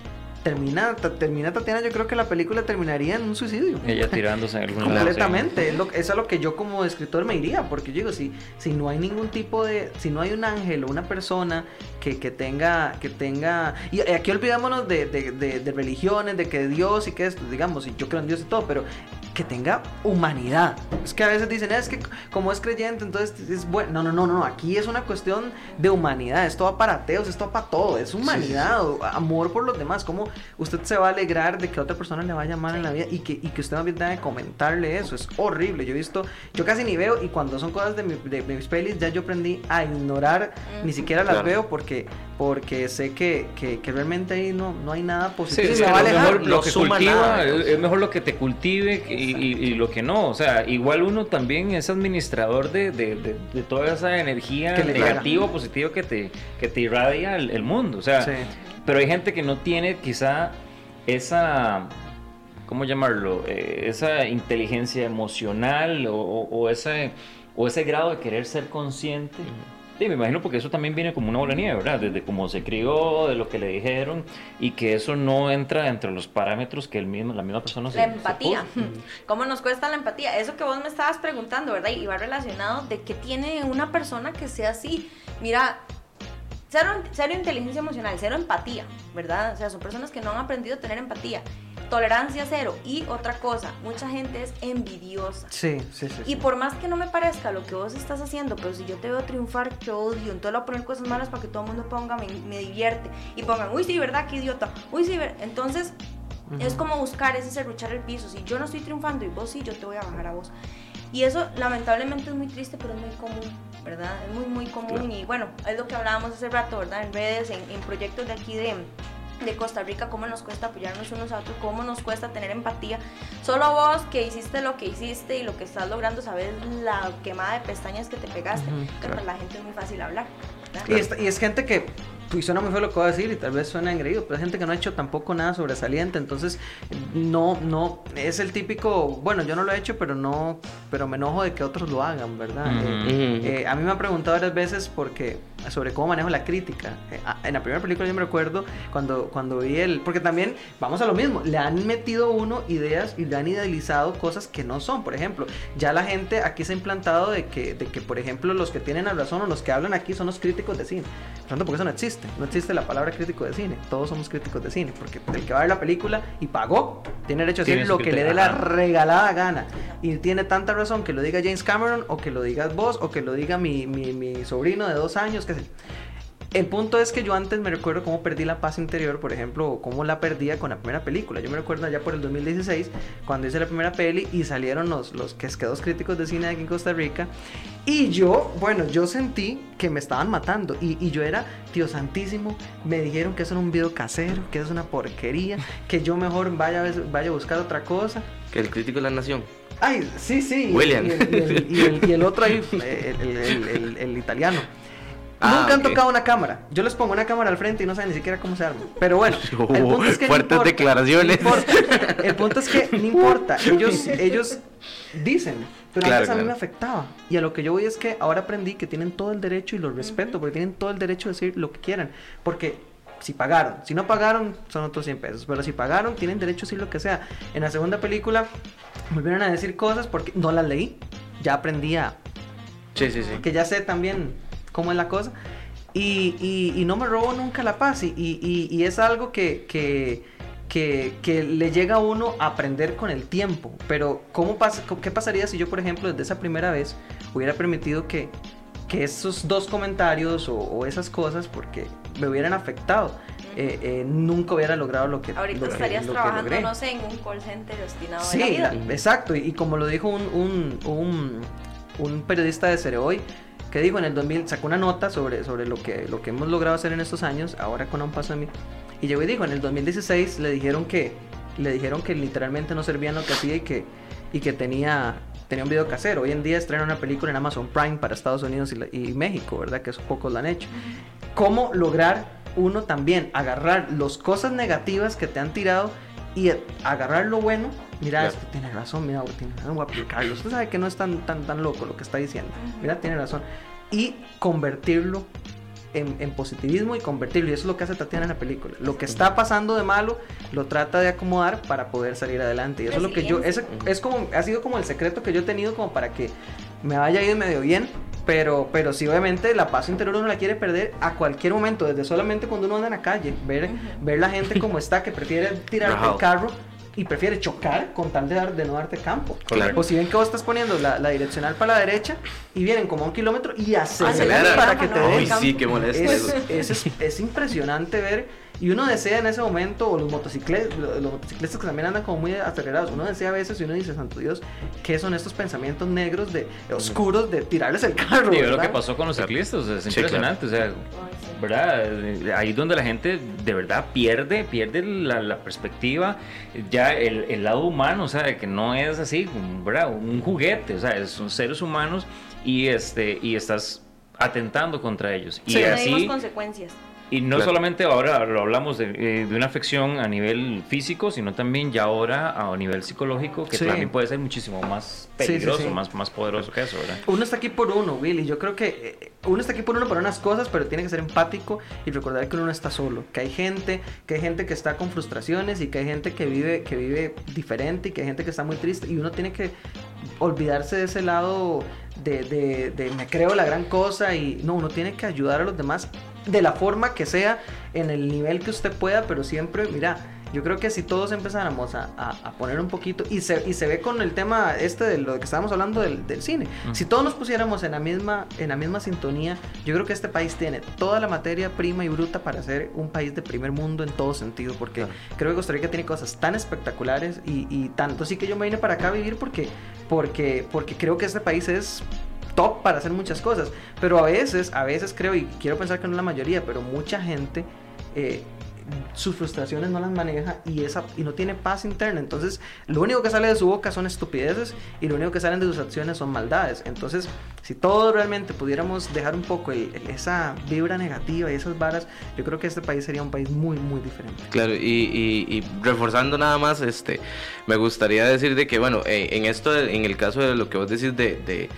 Termina, termina Tatiana, yo creo que la película terminaría en un suicidio. Ella tirándose en algún lado. sí. Completamente, es, lo, es a lo que yo como escritor me iría, porque yo digo, si, si no hay ningún tipo de, si no hay un ángel o una persona que, que tenga, que tenga, y aquí olvidémonos de, de, de- de religiones, de que Dios y que esto, digamos, y yo creo en Dios y todo, pero que tenga humanidad. Es que a veces dicen, es que como es creyente, entonces es bueno. No, no, no, no, aquí es una cuestión de humanidad, esto va para ateos, esto va para todo, es humanidad, o amor por los demás, cómo usted se va a alegrar de que otra persona le vaya mal en la vida y que, y que usted más bien tenga que comentarle eso, es horrible. Yo he visto, yo casi ni veo y cuando son cosas de, mi- de mis pelis ya yo aprendí a ignorar, ni Ujú. siquiera las Claro. veo porque, porque sé que, que, que realmente ahí no, no hay nada Sí, positivo. es que va a lo mejor lo que cultiva nada, es, es mejor lo que te cultive y, y- y lo que no. O sea, igual uno también es administrador de, de- de- de toda esa energía Que negativa o positiva que te, que te irradia el, el mundo. O sea, Sí. pero hay gente que no tiene quizá esa, ¿cómo llamarlo? Eh, esa inteligencia emocional o, o- o ese, o ese grado de querer ser consciente. Sí, me imagino porque eso también viene como una bola de nieve, ¿verdad? Desde cómo se crió, de lo que le dijeron y que eso no entra entre los parámetros que el mismo, la misma persona se La se empatía. puso. ¿Cómo nos cuesta la empatía? Eso que vos me estabas preguntando, ¿verdad? Y va relacionado de qué tiene una persona que sea así. Mira, cero, cero inteligencia emocional, cero empatía, ¿verdad? O sea, son personas que no han aprendido a tener empatía. Tolerancia cero. Y otra cosa, mucha gente es envidiosa. Sí, sí, sí. Y sí. por más que no me parezca lo que vos estás haciendo, pero si yo te veo triunfar, yo odio. Entonces le voy a poner cosas malas para que todo el mundo ponga, me, me divierte. Y pongan, uy, sí, ¿verdad? Qué idiota. Uy, sí, ¿verdad? Entonces es como buscar ese serruchar el piso. Si yo no estoy triunfando y vos sí, yo te voy a bajar a vos. Y eso lamentablemente es muy triste, pero es muy común, ¿verdad? Es muy, muy común. Y bueno, es lo que hablábamos hace rato, ¿verdad? En redes, en, en proyectos de aquí de, de Costa Rica, cómo nos cuesta apoyarnos unos a otros, cómo nos cuesta tener empatía. Solo vos que hiciste lo que hiciste y lo que estás logrando, sabes la quemada de pestañas que te pegaste. Ujú, pero para la gente es muy fácil hablar. Y, es, y es gente que, y suena muy feo lo que voy a decir, y tal vez suena engreído, pero es gente que no ha hecho tampoco nada sobresaliente, entonces no, no, es el típico, bueno, yo no lo he hecho, pero no, pero me enojo de que otros lo hagan, ¿verdad? Eh, eh, a mí me han preguntado varias veces porque, sobre cómo manejo la crítica. Eh, ah, en la primera película yo me recuerdo cuando, cuando vi el, porque también, vamos a lo mismo, le han metido uno ideas y le han idealizado cosas que no son, por ejemplo, ya la gente aquí se ha implantado de que, de que por ejemplo, los que tienen la razón o los que hablan aquí son los críticos de cine. Por tanto, porque eso no existe. No existe la palabra crítico de cine. Todos somos críticos de cine. Porque el que va a ver la película y pagó, tiene derecho a decir lo que le dé la regalada gana. Y tiene tanta razón que lo diga James Cameron, o que lo digas vos, o que lo diga mi, mi, mi sobrino de dos años, El punto es que yo antes me recuerdo cómo perdí la paz interior, por ejemplo, o cómo la perdía con la primera película. Yo me recuerdo allá por el 2016, cuando hice la primera peli y salieron los, los que es que dos críticos de cine aquí en Costa Rica. Y yo, bueno, yo sentí que me estaban matando. Y, y yo era, tío santísimo, me dijeron que eso era un video casero, que es una porquería, que yo mejor vaya, vaya a buscar otra cosa. Que el crítico de la nación. Ay, sí, sí. William. Y el, y el- el- y el otro ahí, el- el italiano. Ah, Nunca han tocado una cámara. Yo les pongo una cámara al frente y no saben ni siquiera cómo se arma. Pero bueno, el punto es que no Fuertes importa, declaraciones. no importa. El punto es que no importa. Ellos, ellos dicen. Pero Claro, antes a mí claro. me afectaba. Y a lo que yo voy es que ahora aprendí que tienen todo el derecho y los respeto, porque tienen todo el derecho de decir lo que quieran. Porque si pagaron, si no pagaron, son otros 100 pesos. Pero si pagaron, tienen derecho a decir lo que sea. En la segunda película, volvieron a decir cosas porque no las leí. Ya aprendí a, Sí, sí, sí. que ya sé también cómo es la cosa. Y, y- y no me robo nunca la paz. Y, y- es algo que, que, que, que le llega a uno a aprender con el tiempo. Pero, ¿cómo pasa, ¿qué pasaría si yo, por ejemplo, desde esa primera vez hubiera permitido que, que esos dos comentarios o, o esas cosas, porque me hubieran afectado, eh, eh, nunca hubiera logrado lo que, Ahorita lo que- estarías lo que trabajando, logré? no sé, en un call center destinado a la Sí, vida. exacto. Y, y como lo dijo un, un, un, un periodista de Cereoy, que dijo en el 2000, sacó una nota sobre, sobre lo, que, lo que hemos logrado hacer en estos años, ahora con un paso de mí. Y llegó y dijo, en el 2016 le dijeron que, le dijeron que literalmente no servían lo que hacía y que, y que tenía, tenía un video casero. Hoy en día estrena una película en Amazon Prime para Estados Unidos y, la- y México, ¿verdad? Que eso pocos lo han hecho. ¿Cómo lograr uno también agarrar las cosas negativas que te han tirado y agarrar lo bueno? Mira, Claro. esto tiene razón, mira, tiene razón, voy a aplicarlo. Usted sabe que no es tan, tan, tan loco lo que está diciendo. Mira, tiene razón. Y convertirlo en, en positivismo y convertirlo. Y eso es lo que hace Tatiana en la película. Lo que está pasando de malo lo trata de acomodar para poder salir adelante. Y eso es lo que yo. Ese, es como, ha sido como el secreto que yo he tenido como para que me vaya ido medio bien. Pero, pero sí, obviamente, la paz interior uno la quiere perder a cualquier momento, desde solamente cuando uno anda en la calle, ver, ver la gente como está, que prefiere tirar el carro y prefiere chocar con tal de, dar, de no darte campo. Claro. O si ven que vos estás poniendo la, la direccional para la derecha y vienen como a un kilómetro y aceleran Acelera. para que te No, den. Ay, sí, qué molesto Es, eso. es, es- es impresionante ver. Y uno desea en ese momento, o los motocicletas, los motociclistas que también andan como muy acelerados, uno desea a veces y uno dice, Santo Dios, ¿qué son estos pensamientos negros, de oscuros, de tirarles el carro? Y lo que pasó con los ciclistas, es Sí, impresionante, o sea. ¿verdad? Ahí donde la gente de verdad pierde, pierde la, la perspectiva, ya el, el lado humano, o sea, de que no es así, ¿verdad? Un juguete, o sea, es- son seres humanos y, este, y estás atentando contra ellos. Y Sí, así... medimos consecuencias. Y no Claro. solamente ahora lo hablamos de, eh, de una afección a nivel físico, sino también ya ahora a nivel psicológico, que Sí. también puede ser muchísimo más Sí, sí, peligroso, sí. Más, más poderoso que eso, ¿verdad? Uno está aquí por uno, Willy. Yo creo que eh, uno está aquí por uno para unas cosas, pero tiene que ser empático y recordar que uno no está solo. Que hay gente, que hay gente que está con frustraciones y que hay gente que vive, que vive diferente y que hay gente que está muy triste. Y uno tiene que olvidarse de ese lado de, de, de me creo la gran cosa y no, uno tiene que ayudar a los demás de la forma que sea, en el nivel que usted pueda, pero siempre, mira, yo creo que si todos empezáramos a, a, poner un poquito, y se, y se ve con el tema este de lo que estábamos hablando del, del cine, si todos nos pusiéramos en la, misma, en la misma sintonía, yo creo que este país tiene toda la materia prima y bruta para ser un país de primer mundo en todo sentido, porque creo que Costa Rica tiene cosas tan espectaculares y, y tanto. Así que yo me vine para acá a vivir porque, porque, porque creo que este país es top para hacer muchas cosas. Pero a veces, a veces creo, y quiero pensar que no la mayoría, pero mucha gente eh, sus frustraciones no las maneja y, esa, y no tiene paz interna. Entonces, lo único que sale de su boca son estupideces y lo único que salen de sus acciones son maldades. Entonces, si todos realmente pudiéramos dejar un poco esa vibra negativa y esas varas, yo creo que este país sería un país muy, muy diferente. Claro, y, reforzando nada más, este, me gustaría decir de que, bueno, eh, en esto, en el caso de lo que vos decís de de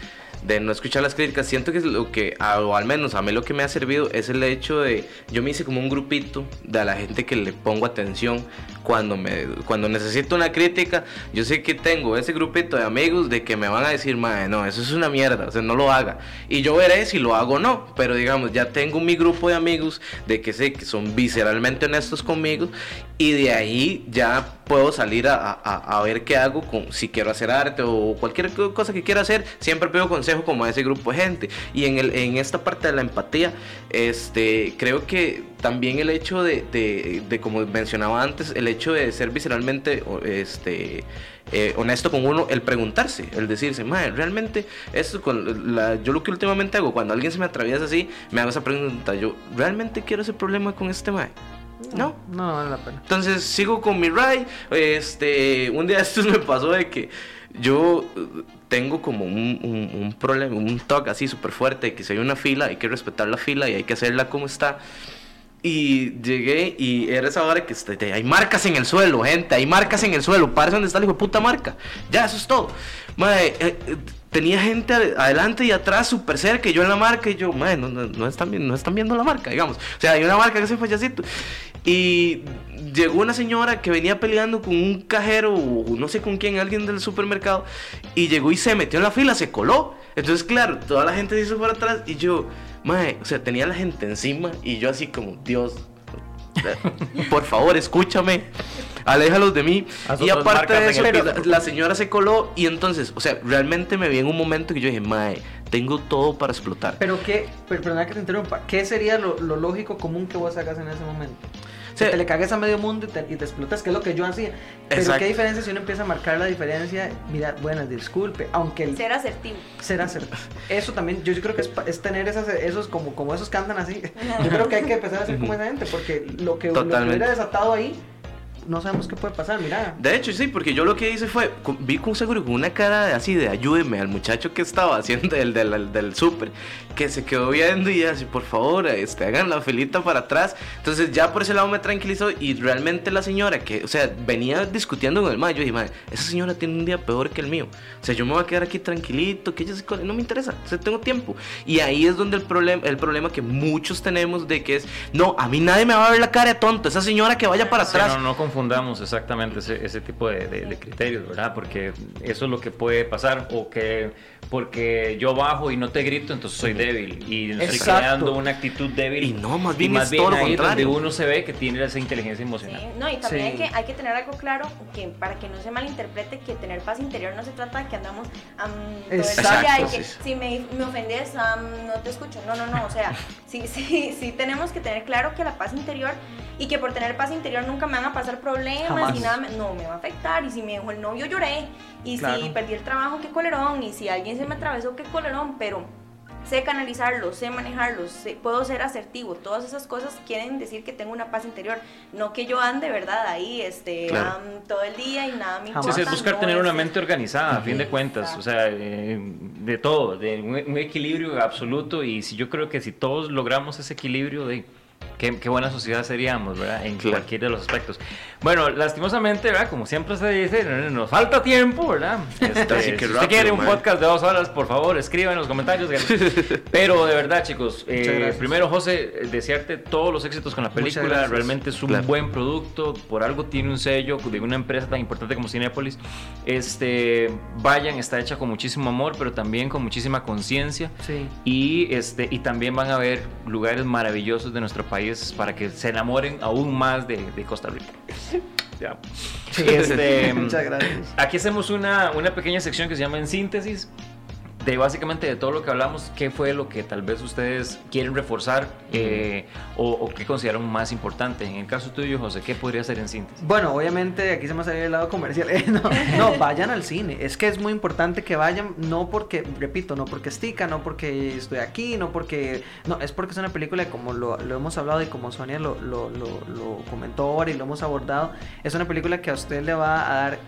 no escuchar las críticas. Siento que es lo que, o al menos a mí lo que me ha servido es el hecho de, yo me hice como un grupito de la gente que le pongo atención cuando, me, cuando necesito una crítica. Yo sé que tengo ese grupito de amigos de que me van a decir, madre, no, eso es una mierda, o sea, no lo haga. Y yo veré si lo hago o no, pero digamos, ya tengo mi grupo de amigos de que sé que son visceralmente honestos conmigo y de ahí ya puedo salir a, a, ver qué hago con, si quiero hacer arte o cualquier cosa que quiera hacer, siempre pido consejo como a ese grupo de gente. Y en, el, en esta parte de la empatía, este, creo que también el hecho de, de, de como mencionaba antes, el hecho de ser visceralmente este, eh, honesto con uno, el preguntarse, el decirse, madre, realmente, esto con la, yo lo que últimamente hago, cuando alguien se me atraviesa así, me hago esa pregunta, yo, ¿realmente quiero ese problema con este madre? No, no, vale la pena. Entonces sigo con mi ride. Este, un día esto me pasó de que yo eh, tengo como un, un, problema, un toque así súper fuerte, que si hay una fila hay que respetar la fila y hay que hacerla como está. Y llegué y era esa hora que este, hay marcas en el suelo, gente, hay marcas en el suelo, parece donde está el hijo puta marca. Ya, eso es todo. Madre, eh, eh, tenía gente adelante y atrás súper cerca y yo en la marca y yo, madre, no, no, no, están, viendo la marca, digamos. O sea, hay una marca que es payasito. Y llegó una señora que venía peleando con un cajero, o no sé con quién, alguien del supermercado, y llegó y se metió en la fila, se coló. Entonces, claro, toda la gente se hizo para atrás y yo, mae, o sea, tenía la gente encima y yo así como, Dios, por favor, escúchame, aléjalos de mí. y aparte de eso, la, señora se coló y entonces, o sea, realmente me vi en un momento que yo dije, mae, tengo todo para explotar. Pero qué, perdona que te interrumpa, ¿qué sería lo, lo lógico común que vos hagas en ese momento? Te le cagues a medio mundo y te, y te, explotas, que es lo que yo hacía. Pero qué diferencia si uno empieza a marcar la diferencia, mira, bueno, disculpe, aunque el... Ser asertivo. Ser asertivo. Eso también, yo, creo que es, tener esas, esos como, como esos que andan así. Yo creo que hay que empezar a ser como esa gente, porque lo que, lo que hubiera desatado ahí no sabemos qué puede pasar, mira. De hecho, sí, porque yo lo que hice fue, vi con seguro con una cara de, así de ayúdeme al muchacho que estaba haciendo el del, del, súper, que se quedó viendo y así, por favor, este, hagan la filita para atrás. Entonces ya por ese lado me tranquilizó y realmente la señora que, o sea, venía discutiendo con el mayo, yo dije, madre, esa señora tiene un día peor que el mío. O sea, yo me voy a quedar aquí tranquilito, que ella se no me interesa, o sea, tengo tiempo. Y ahí es donde el, problema el problema que muchos tenemos de que es, no, a mí nadie me va a ver la cara de tonto, esa señora que vaya para atrás. no, no confundamos exactamente ese, tipo de, criterios, ¿verdad? Porque eso es lo que puede pasar, o que porque yo bajo y no te grito, entonces soy débil, y estoy creando una actitud débil. Y no, más bien, más bien ahí donde uno se ve que tiene esa inteligencia emocional. no, y también hay, que, hay que tener algo claro, que para que no se malinterprete, que tener paz interior no se trata de que andamos um, Exacto, que si me, me ofendes, no te escucho. No, no, no, o sea, sí, sí, sí tenemos que tener claro que la paz interior y que por tener paz interior nunca me van a pasar problemas y nada, no me va a afectar. Y si me dejó el novio lloré, y si perdí el trabajo, qué colerón, y si alguien se me atravesó, qué colerón, pero sé canalizarlo, sé manejarlo, puedo ser asertivo, todas esas cosas quieren decir que tengo una paz interior, no que yo ande, ¿verdad? Ahí este, todo el día y nada me importa. Sí, es buscar tener una mente organizada, a fin de cuentas, o sea, eh, de todo, de un, equilibrio absoluto y si yo creo que si todos logramos ese equilibrio, de Qué, qué buena sociedad seríamos, ¿verdad? En Claro. cualquier de los aspectos. Bueno, lastimosamente, ¿verdad? Como siempre se dice, nos falta tiempo, ¿verdad? Este, Así que si usted rápido, quiere un man. podcast de dos horas, por favor, escriba en los comentarios. Pero de verdad, chicos, eh, primero, José, eh, desearte todos los éxitos con la película. Realmente es un Claro. buen producto. Por algo tiene un sello de una empresa tan importante como Cinepolis. Este, vayan, está hecha con muchísimo amor, pero también con muchísima conciencia. Sí. Y, este, y también van a ver lugares maravillosos de nuestro país para que se enamoren aún más de, de Costa Rica. Ya. Este, Muchas gracias. Aquí hacemos una, una pequeña sección que se llama En Síntesis. De básicamente de todo lo que hablamos, qué fue lo que tal vez ustedes quieren reforzar eh, o, o qué consideran más importante. En el caso tuyo, José, ¿qué podría ser en síntesis? Bueno, obviamente aquí se me salió el lado comercial. Eh, no, no, vayan al cine. Es que es muy importante que vayan, no porque, repito, no porque estica, no porque estoy aquí, no porque. No, es porque es una película, como lo, lo hemos hablado y como Sonia lo, lo, lo, lo comentó ahora y lo hemos abordado, es una película que a usted le va a dar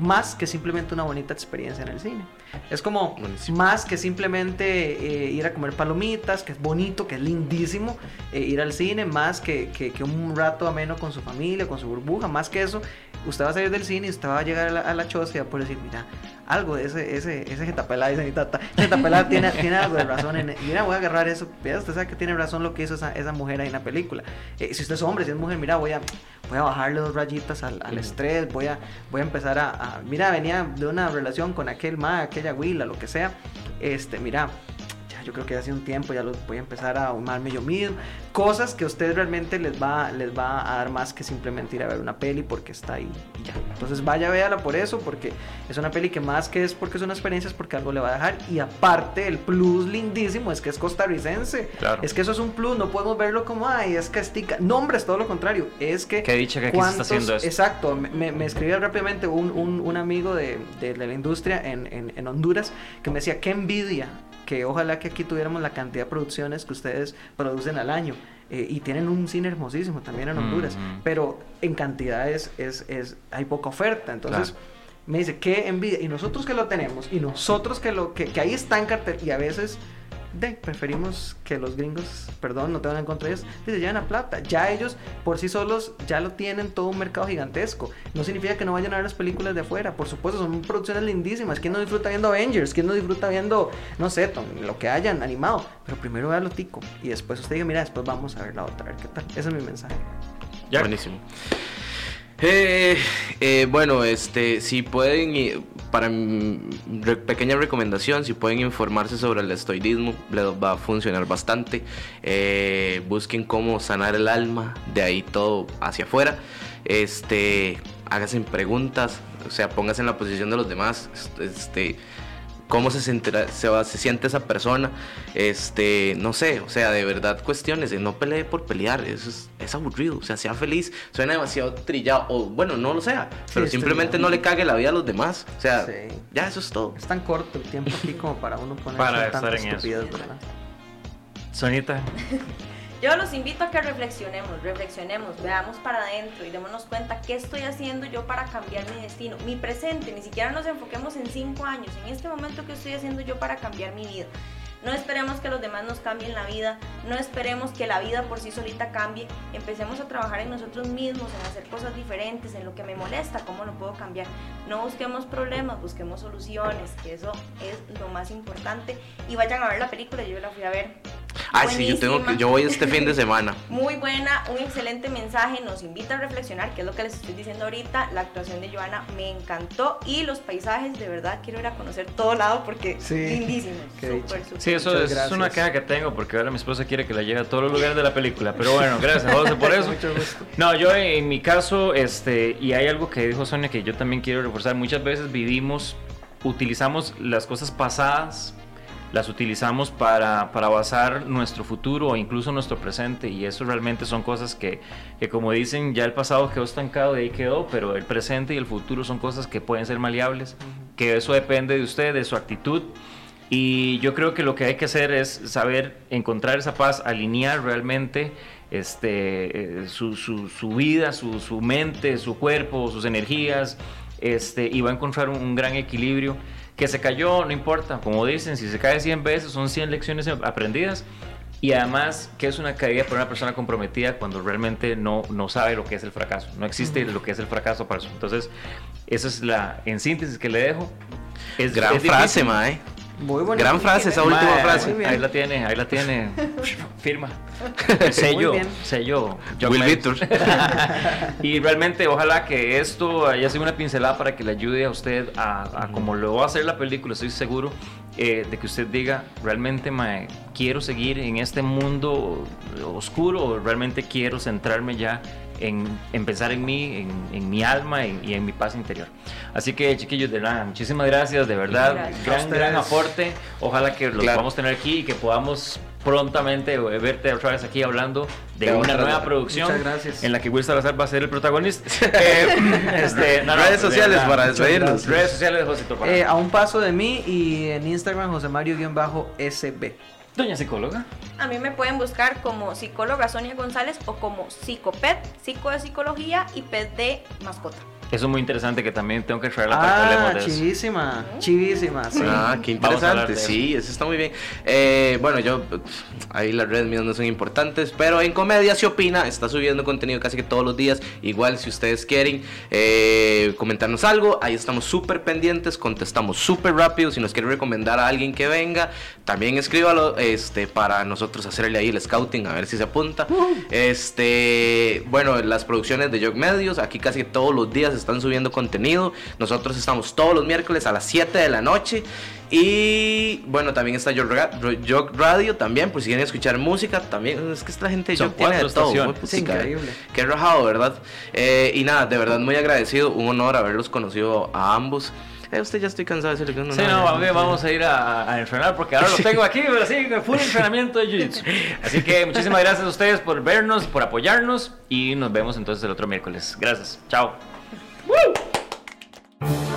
más que simplemente una bonita experiencia en el cine. Es como Buenísimo. más que simplemente eh, ir a comer palomitas, que es bonito, que es lindísimo, eh, ir al cine, más que, que- que un rato ameno con su familia, con su burbuja, más que eso, usted va a salir del cine y usted va a llegar a la, a la choza y va a poder decir, mira, algo de ese, ese, ese jetapelá, dice mi tata, jetapelá tiene, tiene algo de razón en mira, voy a agarrar eso, usted sabe que tiene razón lo que hizo esa, esa mujer ahí en la película. Eh, si usted es hombre, si es mujer, mira, voy a, voy a bajarle dos rayitas al, al estrés, voy a, voy a empezar a, a- mira, venía de una relación con aquel ma, aquella huila, lo que sea, este, mira, yo creo que hace un tiempo ya lo voy a empezar a ahumarme yo mismo, cosas que a ustedes realmente les va, les va a dar más que simplemente ir a ver una peli porque está ahí y ya. Entonces vaya, véala por eso, porque es una peli que más que es porque es una experiencia es porque algo le va a dejar y aparte el plus lindísimo es que es costarricense. Claro. Es que eso es un plus, no podemos verlo como, ay, es que estica. No, hombre, es todo lo contrario. Es que. Qué dicha que aquí se está cuántos- haciendo eso. Exacto, me, me- me escribió rápidamente un, un- un amigo de, de- de la industria en, en- en Honduras que me decía, qué envidia, que ojalá que aquí tuviéramos la cantidad de producciones que ustedes producen al año. Eh, y tienen un cine hermosísimo también en Honduras, pero en cantidades es, es, hay poca oferta. Entonces, Claro. me dice, qué envidia. Y nosotros que lo tenemos, y nosotros que, lo, que, que ahí está en cartel, y a veces de, preferimos que los gringos, perdón, no tengo nada en contra de ellos, que se lleven la plata. Ya ellos por sí solos ya lo tienen todo un mercado gigantesco. No significa que no vayan a ver las películas de afuera. Por supuesto, son producciones lindísimas. ¿Quién no disfruta viendo Avengers? ¿Quién no disfruta viendo, no sé, Tom, lo que hayan animado? Pero primero vea lo tico. Y después usted diga, mira, después vamos a ver la otra, a ver qué tal. Ese es mi mensaje. Ya. Buenísimo. Eh, eh, bueno, este, si pueden, eh, para re- pequeña recomendación, si pueden informarse sobre el estoidismo, les va a funcionar bastante. Eh, busquen cómo sanar el alma, de ahí todo hacia afuera. Este, háganse preguntas, o sea, pónganse en la posición de los demás. Este, cómo se, sentirá- se, va, se siente esa persona, este, no sé, o sea, de verdad cuestiones, de no pelee por pelear, eso es, es aburrido, o sea, sea feliz, suena demasiado trillado, o bueno, no lo sea, pero simplemente no le cague la vida a los demás, o sea, Sí. ya eso es todo. Es tan corto el tiempo aquí como para uno poner Para estar en eso. ¿verdad? Sonita, Yo los invito a que reflexionemos, reflexionemos, veamos para adentro y démonos cuenta qué estoy haciendo yo para cambiar mi destino, mi presente, ni siquiera nos enfoquemos en cinco años, en este momento que estoy haciendo yo para cambiar mi vida. No esperemos que los demás nos cambien la vida, no esperemos que la vida por sí solita cambie, empecemos a trabajar en nosotros mismos, en hacer cosas diferentes, en lo que me molesta, cómo lo puedo cambiar. No busquemos problemas, busquemos soluciones, que eso es lo más importante. Y vayan a ver la película, yo la fui a ver. Ay, sí, yo tengo que, yo voy este fin de semana. Muy buena, un excelente mensaje, nos invita a reflexionar, que es lo que les estoy diciendo ahorita. La actuación de Joana me encantó y los paisajes, de verdad, quiero ir a conocer todo lado porque Sí, lindísimos. qué Súper, dicha. súper. Sí, eso Muchas es gracias. una queja que tengo porque ahora mi esposa quiere que la lleve a todos los lugares de la película. Pero bueno, gracias José por eso. Mucho gusto. No, yo en mi caso, este, y hay algo que dijo Sonia que yo también quiero reforzar. Muchas veces vivimos, utilizamos las cosas pasadas, las utilizamos para, para basar nuestro futuro o incluso nuestro presente. Y eso realmente son cosas que, que, como dicen, ya el pasado quedó estancado, de ahí quedó, pero el presente y el futuro son cosas que pueden ser maleables, que eso depende de usted, de su actitud. Y yo creo que lo que hay que hacer es saber encontrar esa paz, alinear realmente este, eh, su, su- su vida, su, su mente, su cuerpo, sus energías, este, y va a encontrar un, un gran equilibrio. Que se cayó, no importa, como dicen, si se cae 100 veces son 100 lecciones aprendidas. y además que es una caída para una persona comprometida cuando realmente no, no sabe lo que es el fracaso. No existe lo que es el fracaso para eso. Entonces, esa es la, en síntesis, que le dejo. Es, Gran frase, Mae. Muy bonito. Gran frase, esa última frase. Ahí la tiene, ahí la tiene. Firma. Sello, sello. John Will. Victor. y realmente ojalá que esto haya sido una pincelada para que le ayude a usted a, a como lo va a hacer la película, estoy seguro eh, de que usted diga, realmente mae, quiero seguir en este mundo oscuro o realmente quiero centrarme ya en, en pensar en mí, en, en mi alma en- y en mi paz interior. Así que chiquillos, de nada, muchísimas gracias, de verdad, Gracias. Gran, gran aporte. Ojalá que los Claro. podamos tener aquí y que podamos prontamente eh, verte otra vez aquí hablando de De una otra nueva producción Muchas gracias. en la que Will Salazar va a ser el protagonista. Eh, este, no, no, Redes de sociales verdad. para despedirnos. Redes sociales de para Eh, a un paso de mí y en Instagram José Mario-SB. Doña psicóloga. A mí me pueden buscar como psicóloga Sonia González o como psicoped, psico de psicología y ped de mascota. Eso es muy interesante que también tengo que traerla para que hablemos Ah, de eso. chivísima, chivísima, sí. Ah, qué interesante. eso. Sí, eso está muy bien. Eh, bueno, yo, ahí las redes mías no son importantes, pero en Comedia se opina, está subiendo contenido casi que todos los días. Igual, si ustedes quieren eh, comentarnos algo, ahí estamos súper pendientes, contestamos súper rápido. Si nos quiere recomendar a alguien que venga, también escríbalo este, para nosotros hacerle ahí el scouting, a ver si se apunta. Este, bueno, las producciones de Jog Medios, aquí casi todos los días están subiendo contenido. Nosotros estamos todos los miércoles a las 7 de la noche. Y bueno, también está Jog, Ra- Jog Radio también, por si quieren escuchar música. También es que esta gente de Jog tiene de todo. Sí, putica, eh. increíble. Qué rajado, ¿verdad? Eh, y nada, de verdad muy agradecido. Un honor haberlos conocido a ambos. Eh, usted ya estoy cansado de decirle que Sí, no, a ver, vamos a ir a, a entrenar porque ahora lo tengo aquí, pero así, full entrenamiento de Jiu-Jitsu. Así que muchísimas gracias a ustedes por vernos, por apoyarnos y nos vemos entonces el otro miércoles. Gracias. Chao. Uh!